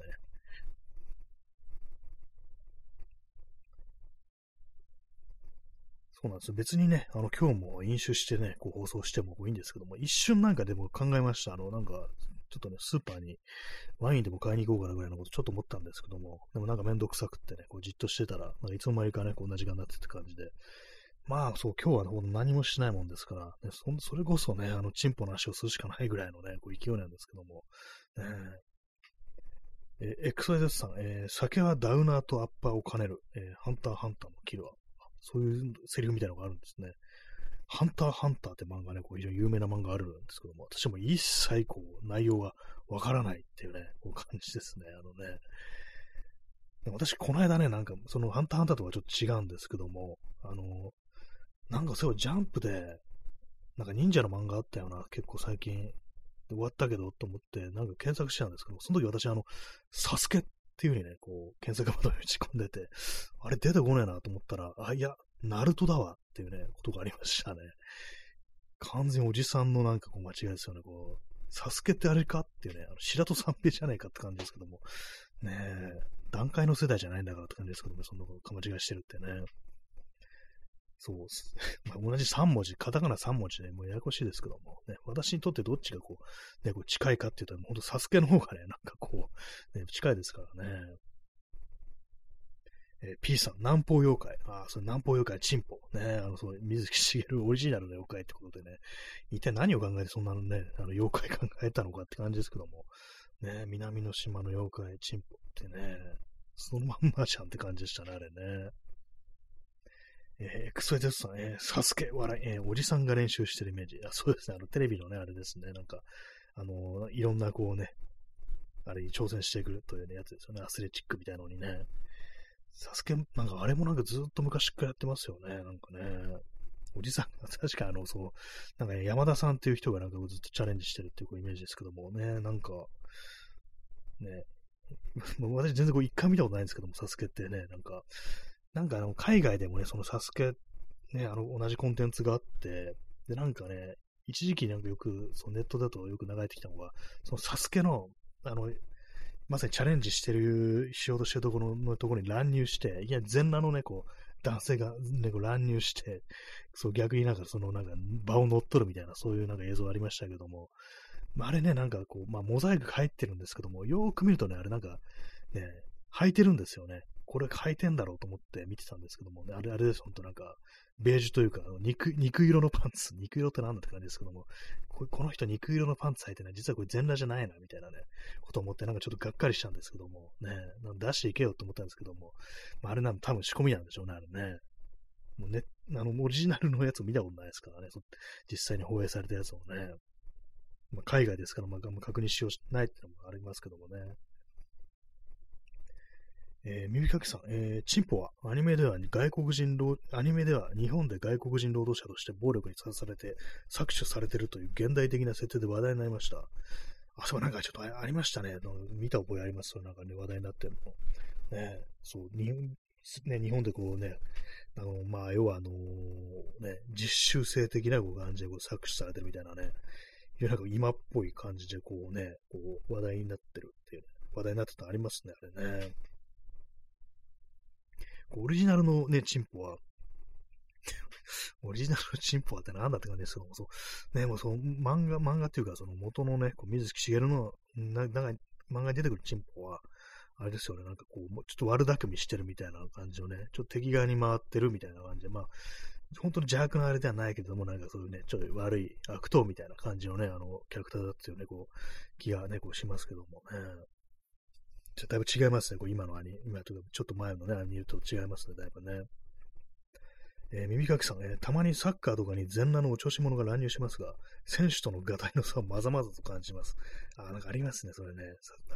そうなんですよ。別にね、あの、今日も飲酒してね、こう放送してもいいんですけども、一瞬なんかでも考えました。あの、なんか、ちょっとね、スーパーにワインでも買いに行こうかなぐらいのことちょっと思ったんですけども、でもなんかめんどくさくってね、こうじっとしてたら、なんかいつの間にかね、こんな時間になってって感じで、まあそう、今日は、ね、何もしないもんですから、ね、そそれこそね、あの、チンポの足をするしかないぐらいのね、こう勢いなんですけども、えー、XYZ さん、えー、酒はダウナーとアッパーを兼ねる、えー、ハンターハンターのキルア。そういうセリフみたいなのがあるんですね。ハンターハンターって漫画ね、こう非常に有名な漫画あるんですけども、私も一切こう、内容がわからないっていうね、こう感じですね。あのね。私、この間ね、なんか、その、ハンターハンターとはちょっと違うんですけども、あの、なんかそういジャンプで、なんか忍者の漫画あったよな、結構最近、終わったけどと思って、なんか検索したんですけど、その時私、あの、サスケっっていう風にね、こう、検索窓に打ち込んでて、あれ出てこねえなと思ったら、あ、いや、ナルトだわっていうね、ことがありましたね。完全におじさんのなんかこう間違いですよね。こう、サスケってあれかっていうね、あの白戸三平じゃないかって感じですけども、ねえ、段階の世代じゃないんだからって感じですけども、そんなこと間違いしてるってね。そうっす。まあ、同じ3文字、カタカナ3文字ね、もうややこしいですけども、ね、私にとってどっちがこう、ね、こう近いかっていうと、本当サスケの方がね、なんかこう、ね、近いですからね。えー、P さん、南方妖怪。ああ、それ南方妖怪、チンポ。ね、あの、そう、水木しげるオリジナルの妖怪ってことでね、一体何を考えてそんなのね、あの、妖怪考えたのかって感じですけども、ね、南の島の妖怪、チンポってね、そのまんまじゃんって感じでしたね、あれね。えー、クソエテスさん、えー、サスケ、笑い、えー、おじさんが練習してるイメージ。あそうですね、あの、テレビのね、あれですね、なんか、あのいろんなこうね、あれに挑戦してくるという、ね、やつですよね、アスレチックみたいのにね。サスケ、なんかあれもなんかずっと昔からやってますよね、なんかね。おじさんが、確かあの、そう、なんか、ね、山田さんっていう人がなんかずっとチャレンジしてるっていうイメージですけどもね、なんか、ね、私全然こう一回見たことないんですけども、サスケってね、なんか、なんかあの、海外でもね、そのサスケ、ね、あの、同じコンテンツがあって、で、なんかね、一時期なんかよく、そのネットだとよく流れてきたのが、そのサスケの、あの、まさにチャレンジしてる、しようとしてるところのところに乱入して、いや、全裸のね、こう、男性が、ね、乱入して、そう、逆になんかその、なんか、場を乗っ取るみたいな、そういうなんか映像ありましたけども、まあ、あれね、なんかこう、まあ、モザイク入ってるんですけども、よーく見るとね、あれなんか、ね、履いてるんですよね。これ履いてんだろうと思って見てたんですけどもね、あれ、あれです、ほんとなんか、ベージュというか、肉、肉色のパンツ、肉色ってなんだって感じですけども、ここの人肉色のパンツ履いてない、実はこれ全裸じゃないな、みたいなね、こと思って、なんかちょっとがっかりしたんですけども、ね、出していけよと思ったんですけども、まあ、あれなん多分仕込みなんでしょうね、あれね。もうね、あの、オリジナルのやつ見たことないですからね、実際に放映されたやつをね。まあ、海外ですから、まあ、確認しようしないっていうのもありますけどもね。えー、耳かきさん、えー、チンポはアニメでは外国人労、アニメでは日本で外国人労働者として暴力にさらされて搾取されてるという現代的な設定で話題になりました。あ、そう、なんかちょっとありましたね。見た覚えあります。そなんかね、話題になってるの。ね、そう、日本、ね、日本でこうね、あの、まあ、要はあの、ね、実習生的なこう感じでこう搾取されてるみたいなね、なんか今っぽい感じでこうね、こう話題になってるっていう、ね、話題になってたありますね、あれね。オリジナルのね、チンポは、オリジナルのチンポはって何だって感じですけども、そう、ね、もうその漫画、漫画っていうか、その元のね、こう水木しげるの、な、なんか漫画に出てくるチンポは、あれですよね、なんかこう、ちょっと悪巧みしてるみたいな感じのね、ちょっと敵側に回ってるみたいな感じで、まあ、本当に邪悪なあれではないけども、なんかそういうね、ちょっと悪い悪党みたいな感じのね、あの、キャラクターだっていうね、こう、気がね、こうしますけどもね。だいぶ違いますね。こう今のアニ今とちょっと前のね、アニメと違いますね、だいぶね。えー、耳かきさん、えー、たまにサッカーとかに全裸のお調子者が乱入しますが、選手とのガタイの差をまざまざと感じます。あ、なんかありますね、それね。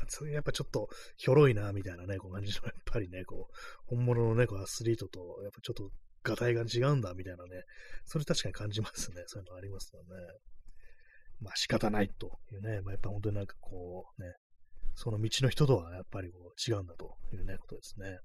それやっぱちょっとひょろいな、みたいなね、こう感じの、やっぱりね、こう、本物のね、こうアスリートと、やっぱちょっとガタイが違うんだ、みたいなね。それ確かに感じますね。そういうのありますよね。まあ仕方ないというね。まあやっぱ本当になんかこう、ね、その道の人とはやっぱりこう違うんだというね、ことですね。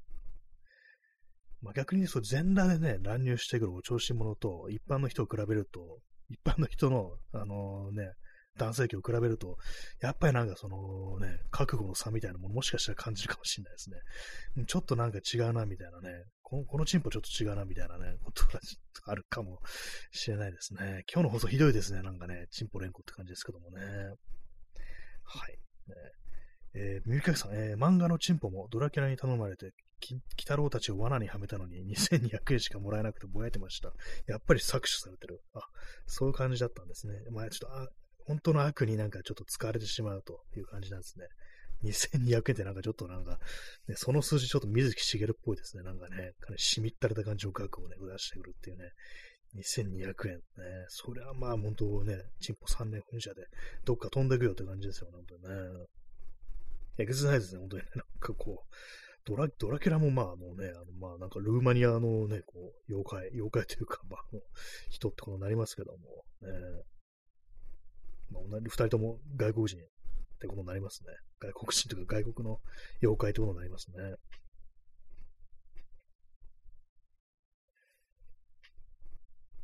まあ、逆にそう全裸でね、乱入してくるお調子者と一般の人を比べると、一般の人の、あのね、男性器を比べると、やっぱりなんかそのね、覚悟の差みたいなものもしかしたら感じるかもしれないですね。ちょっとなんか違うなみたいなね、このこのチンポちょっと違うなみたいなね、ことがあるかもしれないですね。今日の放送ひどいですね、なんかね、チンポ連呼って感じですけどもね。はい。ねえー、耳かきさん、えー、漫画のチンポもドラキュラに頼まれて、鬼太郎たちを罠にはめたのに2200円しかもらえなくてぼやいてました。やっぱり搾取されてる。あ、そういう感じだったんですね。まあちょっと、あ本当の悪になんかちょっと使われてしまうという感じなんですね。2200円ってなんかちょっとなんか、ね、その数字ちょっと水木しげるっぽいですね。なんかね、かなりしみったれた感じの額をね、出してくるっていうね。2200円ね。それはまあ本当ね、チンポ3年噴射でどっか飛んでくよって感じですよ、本当にね。えげつないですね、本当にね。なんかこう、ドラ、ドラキュラもまあ、あのね、あのまあ、なんかルーマニアのね、こう、妖怪、妖怪というか、まあ、あの人ってことになりますけども、ね、まあ、二人とも外国人ってことになりますね。外国人というか外国の妖怪ってことになりますね。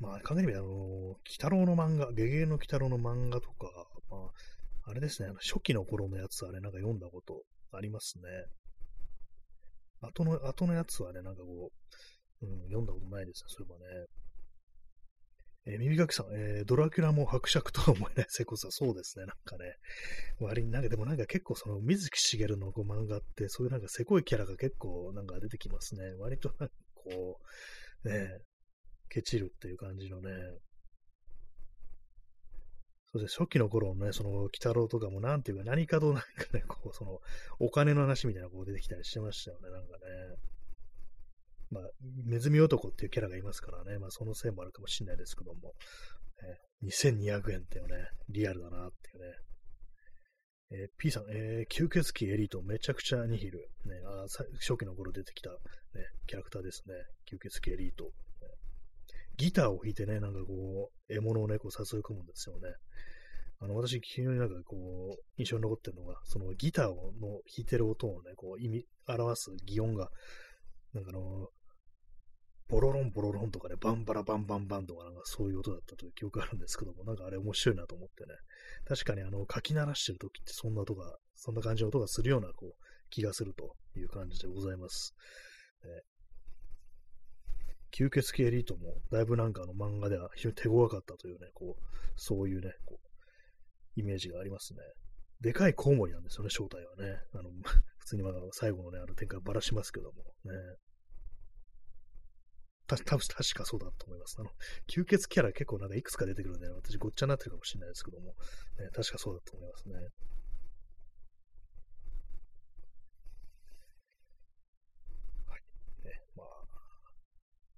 まあ、考えてみれば、あの、鬼太郎の漫画、ゲゲゲの鬼太郎の漫画とか、まあ、あれですね、あの初期の頃のやつあれなんか読んだことありますね。後の、後のやつはね、なんかこう、うん、読んだことないですね、そういえばね。えー、耳かきさん、えー、ドラキュラも伯爵とは思えないセコさ、そうですね、なんかね。割になんか、でもなんか結構その、水木しげるのこう漫画って、そういうなんかせこいキャラが結構なんか出てきますね。割となんかこう、ね、ケチるっていう感じのね。そうです初期の頃のね、その、鬼太郎とかもなんていうか、何かとなんかね、こう、その、お金の話みたいなこう出てきたりしてましたよね、なんかね。まあ、ネズミ男っていうキャラがいますからね、まあ、そのせいもあるかもしれないですけども、え、2200円っていうね、リアルだなっていうね。えー、P さん、えー、吸血鬼エリートめちゃくちゃニヒル。ね、あ初期の頃出てきた、ね、キャラクターですね。吸血鬼エリート。ギターを弾いてね、なんかこう、獲物をね、こう誘い込むんですよね。あの、私、非常になんかこう、印象に残ってるのが、そのギターをの弾いてる音をね、こう、意味、表す擬音が、なんかあの、ボロロンボロロンとかね、バンバラバンバンバンとかなんかそういう音だったという記憶があるんですけども、なんかあれ面白いなと思ってね。確かにあの、書き鳴らしてる時ってそんな音が、そんな感じの音がするようなこう、気がするという感じでございます。ね、吸血鬼エリートも、だいぶなんかあの漫画では非常に手強かったというね、こう、そういうね、こう、イメージがありますね。でかいコウモリなんですよね、正体はね。あの、普通にまだ最後のね、あの展開ばらしますけども、ね。た、た確かそうだと思います。あの、吸血キャラ結構なんかいくつか出てくるんで、私ごっちゃになってるかもしれないですけども、ね、確かそうだと思いますね。はい。ね、まあ、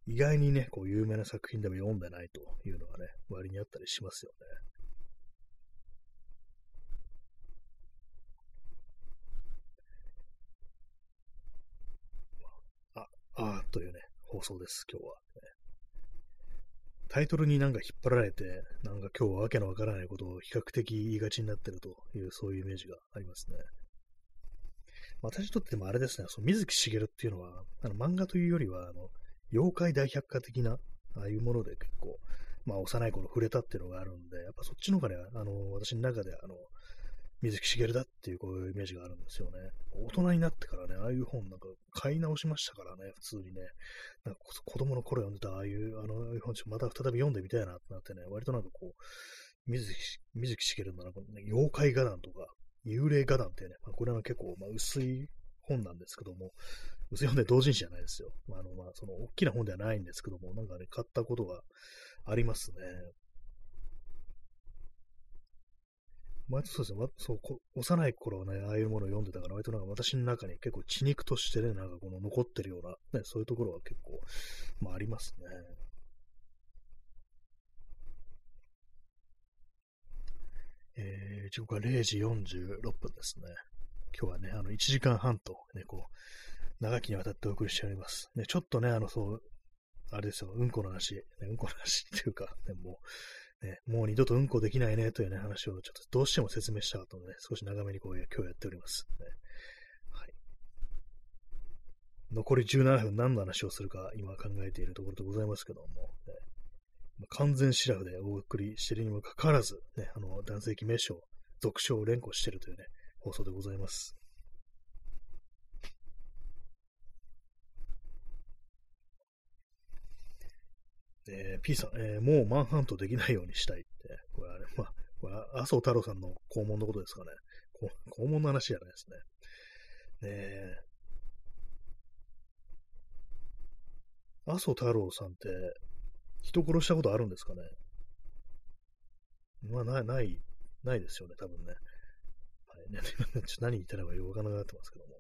意外にね、こう有名な作品でも読んでないというのがね、割にあったりしますよね。あ、ああというね、放送です、今日は、タイトルになんか引っ張られて、なんか今日はわけのわからないことを比較的言いがちになってるという、そういうイメージがありますね。私にとってもあれですね、その水木しげるっていうのは、あの漫画というよりは、あの、妖怪大百科的な、ああいうもので結構、まあ幼い頃触れたっていうのがあるんで、やっぱそっちの方がね、あの、私の中であの、水木しげるだっていうこういうイメージがあるんですよね。大人になってからね、ああいう本なんか買い直しましたからね、普通にね。なんか子供の頃読んでたああいう、あの本また再び読んでみたいなってなってね、割となんかこう、水木しげるのなんか、ね、妖怪画談とか、幽霊画談ってね、まあ、これは結構、まあ、薄い本なんですけども、薄い本で同人誌じゃないですよ。あ、の、まあ、その、大きな本ではないんですけども、なんかね、買ったことがありますね。まあ、そうですね、そう幼い頃はね、ああいうものを読んでたから、割となんか私の中に結構血肉としてね、なんかこの残ってるような、ね、そういうところは結構、まあありますね。えー、時刻は0時46分ですね。今日はね、あの、1時間半と、ね、こう、長きにわたってお送りしております。ね、ちょっとね、あの、そう、あれですよ、うんこの話、うんこの話っていうか、ね、もう、ね、もう二度とうんこできないねというね、話をちょっとどうしても説明したかったので、ね、少し長めにこう今日やっております、ね。はい。残り17分何の話をするか今考えているところでございますけども、ね、完全シラフでお送りしているにもかかわらず、ね、あの、男性記名称、続称を連呼しているというね、放送でございます。えー、P さん、えー、もうマンハントできないようにしたいって。これあれ、まあ、これ麻生太郎さんの肛門のことですかね。肛門の話じゃないですね。ねえ。麻生太郎さんって、人殺したことあるんですかねまあ、ない、ない、ないですよね、多分ね。はいね。ちょ何言ってればよくわからなくなってますけども。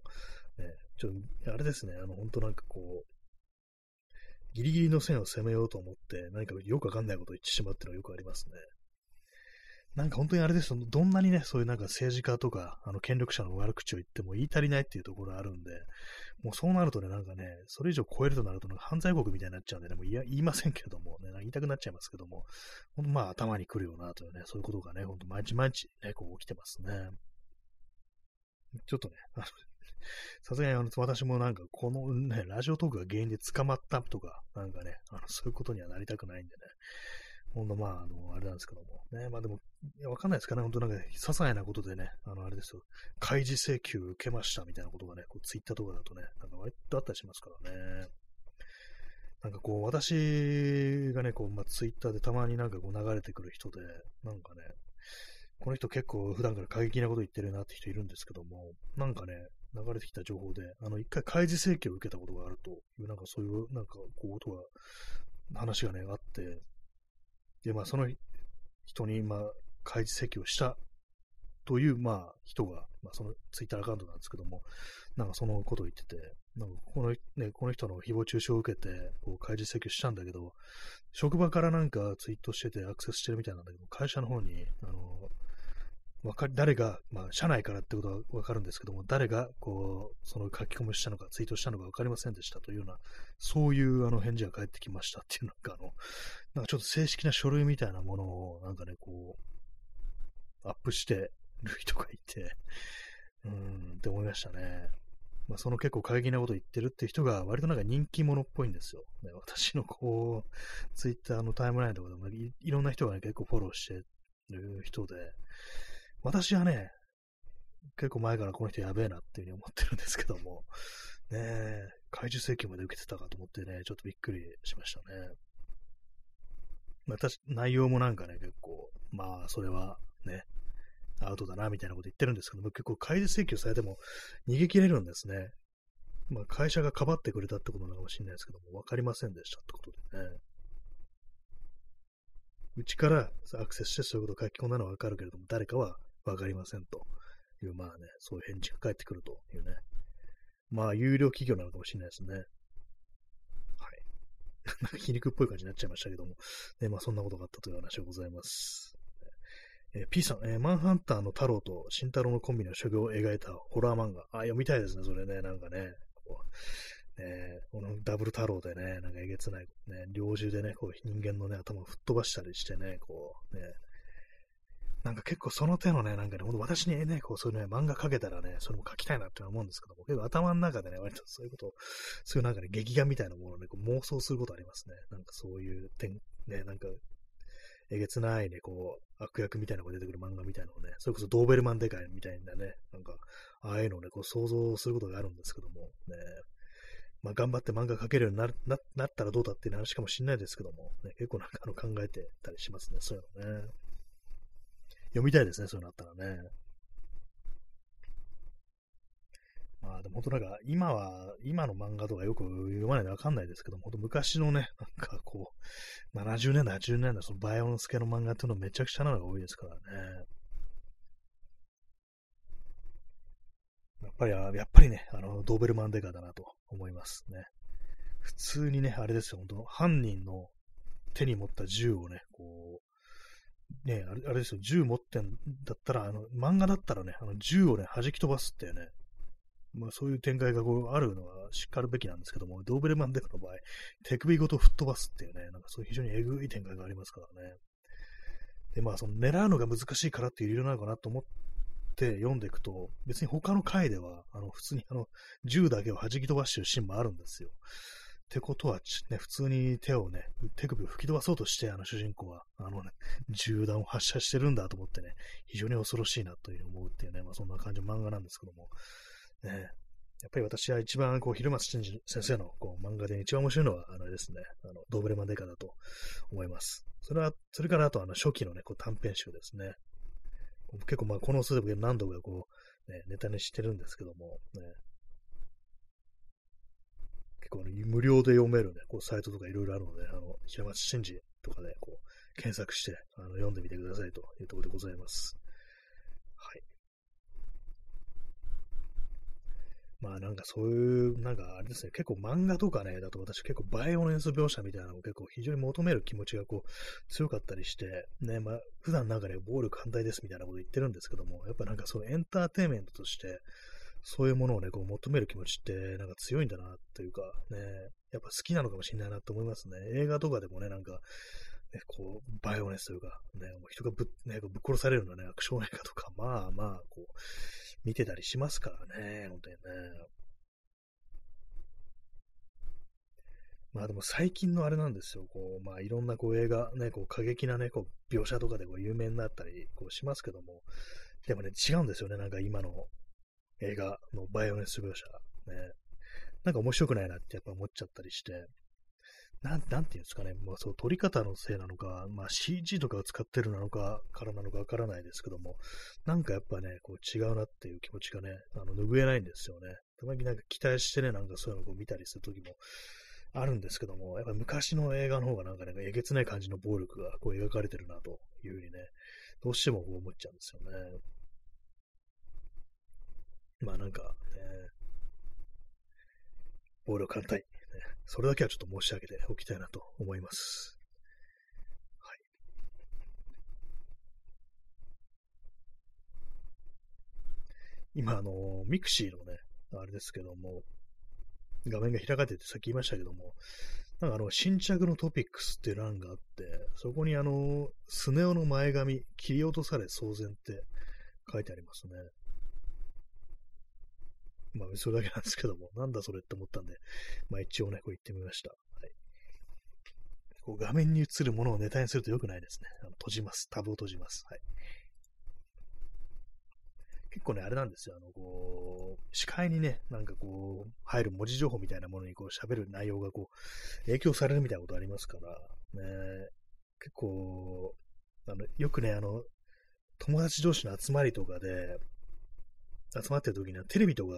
ね、ちょ、あれですね、あの、本当なんかこう、ギリギリの線を攻めようと思って、何かよくわかんないことを言ってしまうっていうのはよくありますね。なんか本当にあれですよ、どんなにね、そういうなんか政治家とか、あの権力者の悪口を言っても言い足りないっていうところがあるんで、もうそうなるとね、なんかね、それ以上超えるとなると、犯罪国みたいになっちゃうんでね、もう言いませんけども、ね、言いたくなっちゃいますけども、ほんとまあ頭に来るよなというね、そういうことがね、ほんと毎日毎日ね、こう起きてますね。ちょっとね、さすがにあの私もなんかこのね、ラジオトークが原因で捕まったとか、なんかね、あのそういうことにはなりたくないんでね。ほんとまあ、あの、あれなんですけども。ね、まあでも、わかんないですかね。本当なんか、些細なことでね、あの、あれですよ。開示請求受けましたみたいなことがね、こうツイッターとかだとね、なんか割とあったりしますからね。なんかこう、私がね、こう、まあ、ツイッターでたまになんかこう流れてくる人で、なんかね、この人結構普段から過激なこと言ってるなって人いるんですけども、なんかね、流れてきた情報で、あの、一回開示請求を受けたことがあるという、なんかそういう、なんかこう、ことが、話がね、あって、で、まあ、その人に、まあ、開示請求をしたという、まあ、人が、まあ、そのツイッターアカウントなんですけども、なんかそのことを言ってて、なんかこの、ね、この人の誹謗中傷を受けて、こう開示請求したんだけど、職場からなんかツイートしててアクセスしてるみたいなんだけど、会社の方に、あの、わか誰が、まあ、社内からってことはわかるんですけども、誰が、こう、その書き込みしたのか、ツイートしたのかわかりませんでしたというような、そういうあの返事が返ってきましたっていう、なんかあの、なんかちょっと正式な書類みたいなものを、なんかね、こう、アップしてる人がいて、うーん、って思いましたね。まあ、その結構過激なこと言ってるっていう人が割となんか人気者っぽいんですよ。ね、私のこう、ツイッターのタイムラインとかでもいいろんな人がね、結構フォローしてる人で、私はね、結構前からこの人やべえなっていうふうに思ってるんですけども、ねえ、怪獣請求まで受けてたかと思ってね、ちょっとびっくりしましたね。まあ、内容もなんかね、結構、まあ、それはね、アウトだな、みたいなこと言ってるんですけども、結構開示請求されても逃げ切れるんですね。まあ、会社がかばってくれたってことなのかもしれないですけども、わかりませんでしたってことでね。うちからアクセスしてそういうことを書き込んだのはわかるけれども、誰かはわかりませんという、まあね、そういう返事が返ってくるというね。まあ、有料企業なのかもしれないですね。はい。なんか皮肉っぽい感じになっちゃいましたけども、ね、まあそんなことがあったという話でございます。えー、P さん、えー、マンハンターの太郎と慎太郎のコンビの所業を描いたホラー漫画。あ、読みたいですね、それね、なんかね。こうねこのダブル太郎でね、なんかえげつない、ね、猟銃でね、こう人間のね、頭を吹っ飛ばしたりしてね、こう、ね、なんか結構その手のね、なんかね、ほんと私にね、こうそういうね、漫画描けたらね、それも描きたいなって思うんですけども、結構頭の中でね、割とそういうことを、そういうなんかね、劇画みたいなものをね、こう妄想することありますね。なんかそういう点、ね、なんか、えげつないね、こう、悪役みたいなのが出てくる漫画みたいなのをね、それこそドーベルマンデカイみたいなね、なんか、ああいうのをね、こう想像することがあるんですけども、ね、まあ、頑張って漫画描けるようになななったらどうだっていう話かもしれないですけども、ね、結構なんかあの考えてたりしますね、そういうのね。読みたいですね、そういうのあったらね。まあでも本当なんか今は、今の漫画とかよく読まないでわかんないですけども、本当昔のね、なんかこう、70年代、80年代、そのバイオンス系の漫画っていうのめちゃくちゃなのが多いですからね。やっぱり、やっぱりね、あの、ドーベルマンデカだなと思いますね。普通にね、あれですよ、本当犯人の手に持った銃をね、こう、ね、あれあれですよ、銃持ってんだったら、あの、漫画だったらね、あの銃をね、弾き飛ばすっていうね、まあそういう展開がこうあるのはしっかるべきなんですけども、ドーベルマンデカの場合、手首ごと吹っ飛ばすっていうね、なんかそういう非常にえぐい展開がありますからね。で、まあその狙うのが難しいからっていう理由なのかなと思って読んでいくと、別に他の回では、あの、普通にあの、銃だけを弾き飛ばしてるシーンもあるんですよ。ってことは、ね、普通に手をね、手首を吹き飛ばそうとして、あの主人公は、あのね、銃弾を発射してるんだと思ってね、非常に恐ろしいなという思うっていうね、まあそんな感じの漫画なんですけども、ね、やっぱり私は一番、こう、昼松真司先生のこう漫画で一番面白いのは、あのですね、あの、ドーベルマンデカだと思います。それは、それからあと、あの、初期のね、こう短編集ですね。結構、まあ、この数で何度かこう、ね、ネタにしてるんですけども、ね、結構、ね、無料で読めるね、こうサイトとかいろいろあるので、あの、平松真司とかで、こう、検索して、あの、読んでみてくださいというところでございます。はい。まあなんかそういう、なんかあれですね、結構漫画とかね、だと私結構バイオレンス描写みたいなのを結構非常に求める気持ちがこう強かったりして、ね、まあ普段なんかね、暴力反対ですみたいなこと言ってるんですけども、やっぱなんかそのエンターテインメントとして、そういうものをね、こう求める気持ちって、なんか強いんだな、というか、ね、やっぱ好きなのかもしれないなと思いますね。映画とかでもね、なんか、ね、こう、バイオネスというか、ね、もう人がぶ,、ね、ぶっ殺されるようなね、アクション映画とか、まあまあ、こう、見てたりしますからね、本当にね。まあでも最近のあれなんですよ。こう、まあいろんなこう映画、ね、こう過激なね、こう描写とかでこう有名になったりこうしますけども、でもね、違うんですよね。なんか今の映画のバイオレンス描写。ね。なんか面白くないなってやっぱ思っちゃったりして、なん、なんていうんですかね。まあそう、撮り方のせいなのか、まあ CG とかを使ってるなのか、からなのかわからないですけども、なんかやっぱね、こう違うなっていう気持ちがね、あの、拭えないんですよね。たまになんか期待してね、なんかそういうのを見たりするときもあるんですけども、やっぱ昔の映画の方がなんかね、えげつない感じの暴力がこう描かれてるなというふうにね、どうしてもこう思っちゃうんですよね。まあなんか、ね、暴力反対、ね、それだけはちょっと申し上げておきたいなと思います。はい。今、あの、ミクシーのね、あれですけども、画面が開かれててさっき言いましたけども、なんかあの、新着のトピックスっていう欄があって、そこにあの、スネ夫の前髪、切り落とされ騒然って書いてありますね。まあ、それだけなんですけども、なんだそれって思ったんで、まあ一応ね、こう言ってみました。はい。こう画面に映るものをネタにすると良くないですね。あの閉じます。タブを閉じます。はい。結構ね、あれなんですよ。あの、こう、視界にね、なんかこう、入る文字情報みたいなものにこう喋る内容がこう、影響されるみたいなことありますから、ね、結構、あの、よくね、あの、友達同士の集まりとかで、集まってる時にはテレビとか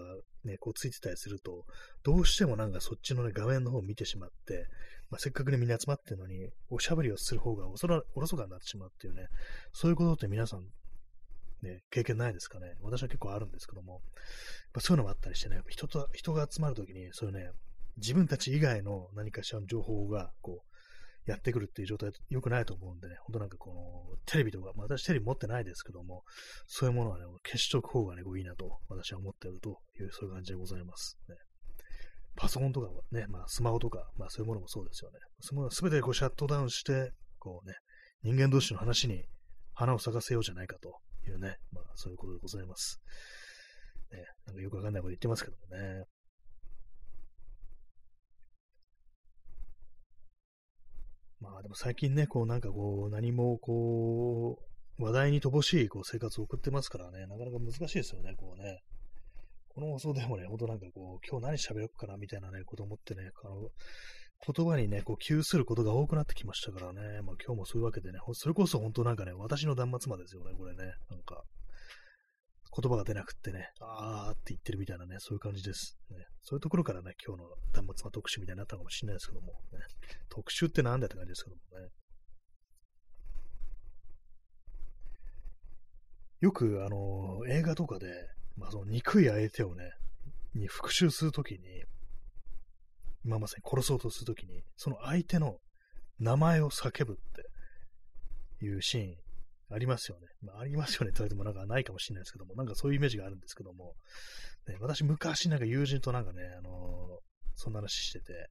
ね、こうついてたりすると、どうしてもなんかそっちのね、画面の方を見てしまって、まあ、せっかくね、みんな集まってるのに、おしゃべりをする方がおそらおろそかになってしまうっていうね、そういうことって皆さんね、経験ないですかね？私は結構あるんですけども、そういうのもあったりしてね、人と、人が集まるときに、そういうね、自分たち以外の何かしらの情報が、こう、やってくるっていう状態良くないと思うんでね、ほんとなんかこの、テレビとか、まあ、私テレビ持ってないですけども、そういうものはね、消しとく方がね、こういいなと、私は思っているという、そういう感じでございます。ね、パソコンとかはね、まあ、スマホとか、まあ、そういうものもそうですよね。そのすべてこうシャットダウンして、こうね、人間同士の話に花を咲かせようじゃないかというね、まあそういうことでございます。ね、なんかよくわかんないこと言ってますけどもね。まあでも最近ね、こうなんかこう何もこう話題に乏しいこう生活を送ってますからね、なかなか難しいですよね、こうね。この放送でもね、ほんとなんかこう、今日何喋ろうかなみたいなね、こと思ってね、あの、言葉にね、こう、窮することが多くなってきましたからね。まあ今日もそういうわけでね、それこそ本当なんかね、私の断末魔ですよね、これね。なんか、言葉が出なくってね、あーって言ってるみたいなね、そういう感じです。ね、そういうところからね、今日の断末魔特集みたいになったかもしれないですけども、ね、特集ってなんだって感じですけどもね。よく、あの、映画とかで、まあ、その憎い相手をね、に復讐するときに、まあ、まさに殺そうとするときに、その相手の名前を叫ぶっていうシーンありますよね。まあ、ありますよね。って言われてもなんかないかもしれないですけども、なんかそういうイメージがあるんですけども、ね、私昔なんか友人となんかね、あのー、そんな話してて、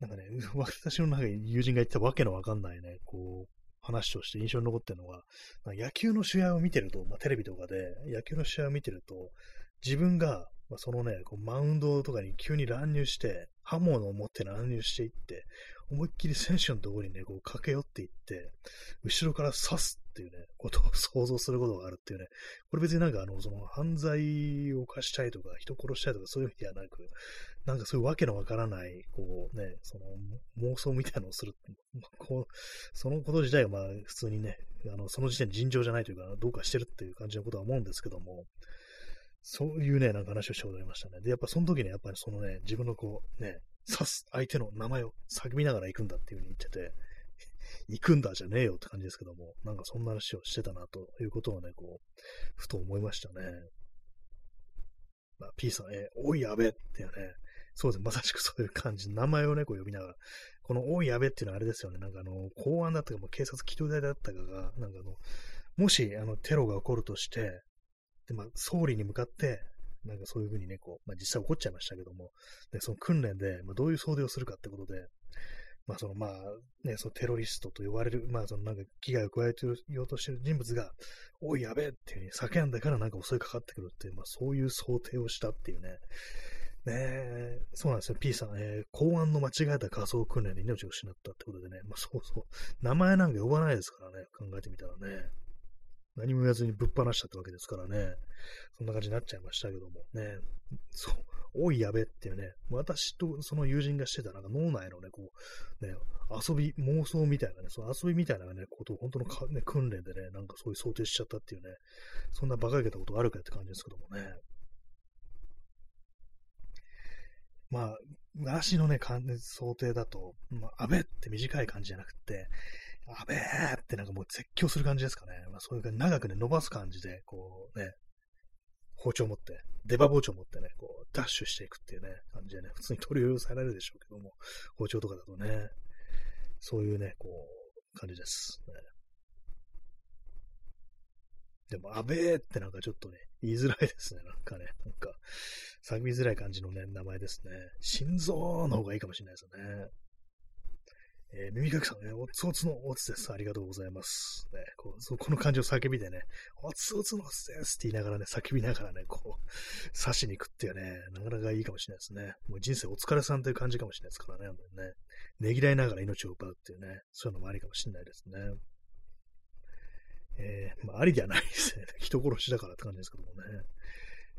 なんかね、私の中に友人が言ってたわけのわかんないね、こう、話として印象に残ってるのが、野球の試合を見てると、まあ、テレビとかで野球の試合を見てると、自分がまあ、そのね、こうマウンドとかに急に乱入して、刃物を持って乱入していって、思いっきり選手のところにね、こう駆け寄っていって、後ろから刺すっていうね、ことを想像することがあるっていうね、これ別になんかあの、その犯罪を犯したいとか、人殺したいとかそういう意味ではなく、なんかそういうわけのわからない、こうね、その妄想みたいなのをする、こう、そのこと自体がまあ普通にね、あの、その時点で尋常じゃないというか、どうかしてるっていう感じのことは思うんですけども、そういうね、なんか話をしておりましたね。で、やっぱその時にやっぱりそのね、自分のこう、ね、刺す相手の名前を叫びながら行くんだっていう風に言ってて、行くんだじゃねえよって感じですけども、なんかそんな話をしてたなということをね、こう、ふと思いましたね。まあ、P さん、えおいやべっていうね、そうですね、まさしくそういう感じ、名前をね、こう呼びながら、このおいやべっていうのはあれですよね、なんかあの、公安だったか、も警察機動隊だったかが、なんかあの、もし、あの、テロが起こるとして、で、まあ、総理に向かって、なんかそういうふうにね、こう、まあ、実際起こっちゃいましたけども、で、その訓練で、まあ、どういう想定をするかってことで、まあそのまあね、そのテロリストと呼ばれる、まあそのなんか危害を加えてようとしてる人物が、おいやべえっていう風に叫んでからなんか襲いかかってくるっていう、まあそういう想定をしたっていうね。ねえ、そうなんですよ。P さん、えー、公安の間違えた仮想訓練で命を失ったってことでね、まあそうそう、名前なんか呼ばないですからね、考えてみたらね。何も言わずにぶっ放したってわけですからね。そんな感じになっちゃいましたけどもね。そう、おいやべっていうね、私とその友人がしてたなんか脳内のね、こう、ね、遊び、妄想みたいなね、その遊びみたいなね、ことを本当のか、ね、訓練でね、なんかそういう想定しちゃったっていうね、そんな馬鹿げたことあるかって感じですけどもね。まあ、私のね、想定だと、まあ、安倍って短い感じじゃなくて、あべーってなんかもう絶叫する感じですかね。まあ、そういう長くね、伸ばす感じで、こうね、包丁持って、出刃包丁持ってね、こう、ダッシュしていくっていうね、感じでね、普通に取り寄せられるでしょうけども、包丁とかだとね、そういうね、こう、感じです。ね、でも、あべーってなんかちょっとね、言いづらいですね、なんかね、なんか、叫びづらい感じのね、名前ですね。心臓の方がいいかもしれないですよね。えー、耳かきさんね、おつおつのおつです。ありがとうございます。ね、こうそこの感じを叫びでね、おつおつのおつですって言いながらね、叫びながらね、こう、刺しに行くっていうね、なかなかいいかもしれないですね。もう人生お疲れさんという感じかもしれないですからね、もうね。ねぎらいながら命を奪うっていうね、そういうのもありかもしれないですね。えー、まあ、ありではないですね。人殺しだからって感じですけどもね。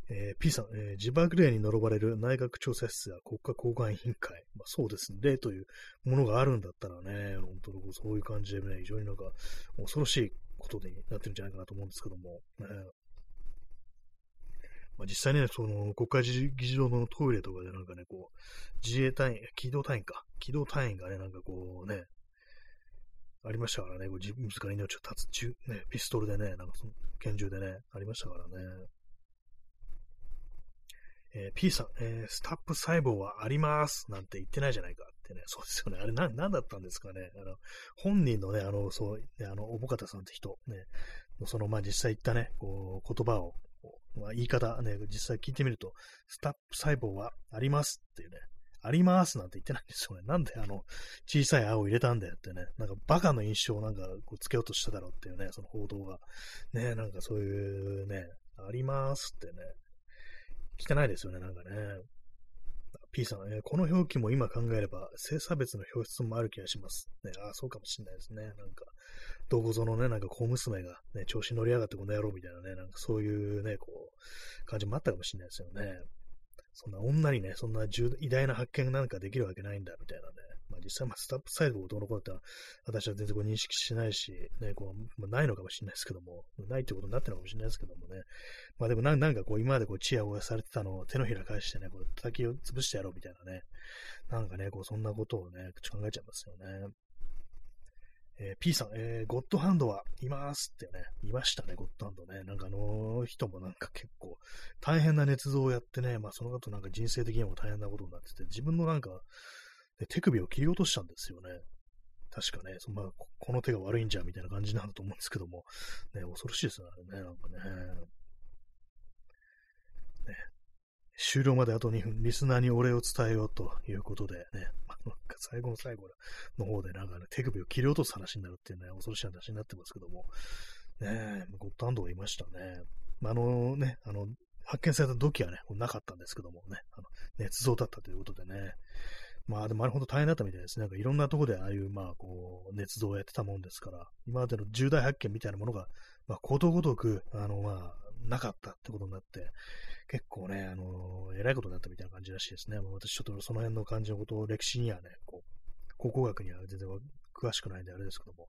えー、P さん、えー、自爆霊に呪ばれる内閣調査室や国家公安委員会。まあ、そうですね。霊というものがあるんだったらね、本当にそういう感じでね、非常になんか恐ろしいことになってるんじゃないかなと思うんですけども。ねまあ、実際ね、その国会議事堂のトイレとかでなんかね、こう、自衛隊員、機動隊員か、機動隊員がね、なんかこうね、ありましたからね、こう自分ら命を絶つ、ね、ピストルでね、なんかその拳銃でね、ありましたからね。えー、P さん、えー、スタップ細胞はありますなんて言ってないじゃないかってね、そうですよね。あれな、なんだったんですかね。あの、本人のね、あの、そう、ね、あの、おぼかたさんって人、ね、その、まあ、実際言ったね、こう、言葉を、まあ、言い方ね、実際聞いてみると、スタップ細胞はありますっていうね、ありますなんて言ってないんですよね。なんであの、小さい青を入れたんだよってね、なんかバカの印象をなんかこうつけようとしただろうっていうね、その報道が。ね、なんかそういうね、ありますってね、汚いですよね、なんかね。P さん、えー、この表記も今考えれば、性差別の表出もある気がします。ね、ああ、そうかもしれないですね。なんか、どこぞのね、なんか小娘が、ね、調子乗りやがってこの野郎みたいなね、なんかそういうね、こう、感じもあったかもしれないですよね。そんな女にね、そんな偉大な発見なんかできるわけないんだ、みたいなね。まあ、実際、まあ、スタップ細胞をどうのこうって私は全然こう認識しないし、ね、こう、まあ、ないのかもしれないですけども、ないってことになってるのかもしれないですけどもね。まあでもなんかこう、今までこう、チヤホヤされてたのを手のひら返してね、こう、叩きを潰してやろうみたいなね。なんかね、こう、そんなことをね、考えちゃいますよね。えー、P さん、えー、ゴッドハンドはいますってね、いましたね、ゴッドハンドね。なんかあの人もなんか結構大変な捏造をやってね、まあその後なんか人生的にも大変なことになってて、自分のなんかで、手首を切り落としたんですよね。確かね、そまあ、この手が悪いんじゃ、みたいな感じなんだと思うんですけども、ね、恐ろしいですよね、なんかね。ね。終了まであと2分、リスナーにお礼を伝えようということでね、なんか最後の最後の方でなんかね、手首を切り落とす話になるっていうね、恐ろしい話になってますけども、ねゴッドハンドがいましたね。まあ、のね、あの、発見された時はね、なかったんですけどもね、あの、捏造だったということでね、まあでもあれほど大変だったみたいですね。なんかいろんなとこでああいう、まあこう、捏造をやってたもんですから、今までの重大発見みたいなものが、まあことごとく、あの、まあ、なかったってことになって、結構ね、あの、偉いことになったみたいな感じらしいですね。まあ、私ちょっとその辺の感じのことを歴史にはね、こう、考古学には全然詳しくないんであれですけども、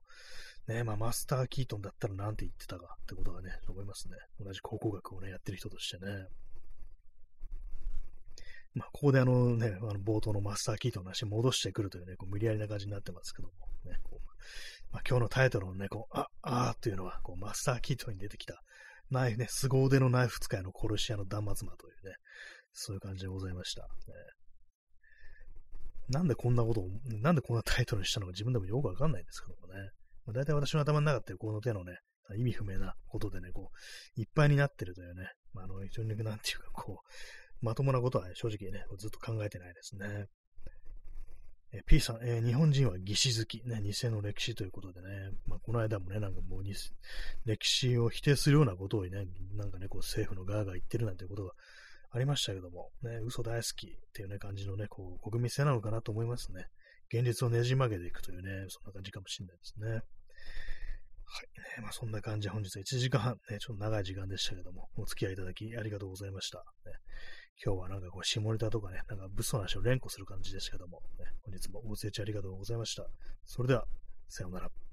ね、まあマスター・キートンだったらなんて言ってたかってことがね、思いますね。同じ考古学をね、やってる人としてね。まあ、ここであのね、あの冒頭のマスターキートの話戻してくるというね、こう無理やりな感じになってますけども、ね、こうまあ、今日のタイトルのね、こう、あ、あーというのは、こう、マスターキートに出てきた、ナイフね、凄腕のナイフ使いの殺し屋の断末魔というね、そういう感じでございました。ね、なんでこんなことを、なんでこんなタイトルにしたのか自分でもよくわかんないんですけどもね。まあ、大体私の頭の中ってこの手のね、意味不明なことでね、こう、いっぱいになってるというね、まあ、あの、非常になんていうか、こう、まともなことは、正直ね、ずっと考えてないですね。え P さん、えー、日本人は義士好き、ね、偽の歴史ということでね、まあ、この間もね、なんかもう歴史を否定するようなことをね、なんかね、こう政府の側が言ってるなんてことがありましたけども、ね、嘘大好きっていうね、感じのね、こう、国民性なのかなと思いますね。現実をねじ曲げていくというね、そんな感じかもしれないですね。はい。まあ、そんな感じで本日は1時間半、ね、ちょっと長い時間でしたけども、お付き合いいただきありがとうございました。ね、今日はなんかこう、下ネタとかね、なんか物騒な話を連呼する感じでしたけども、ね、本日もご清聴ありがとうございました。それでは、さようなら。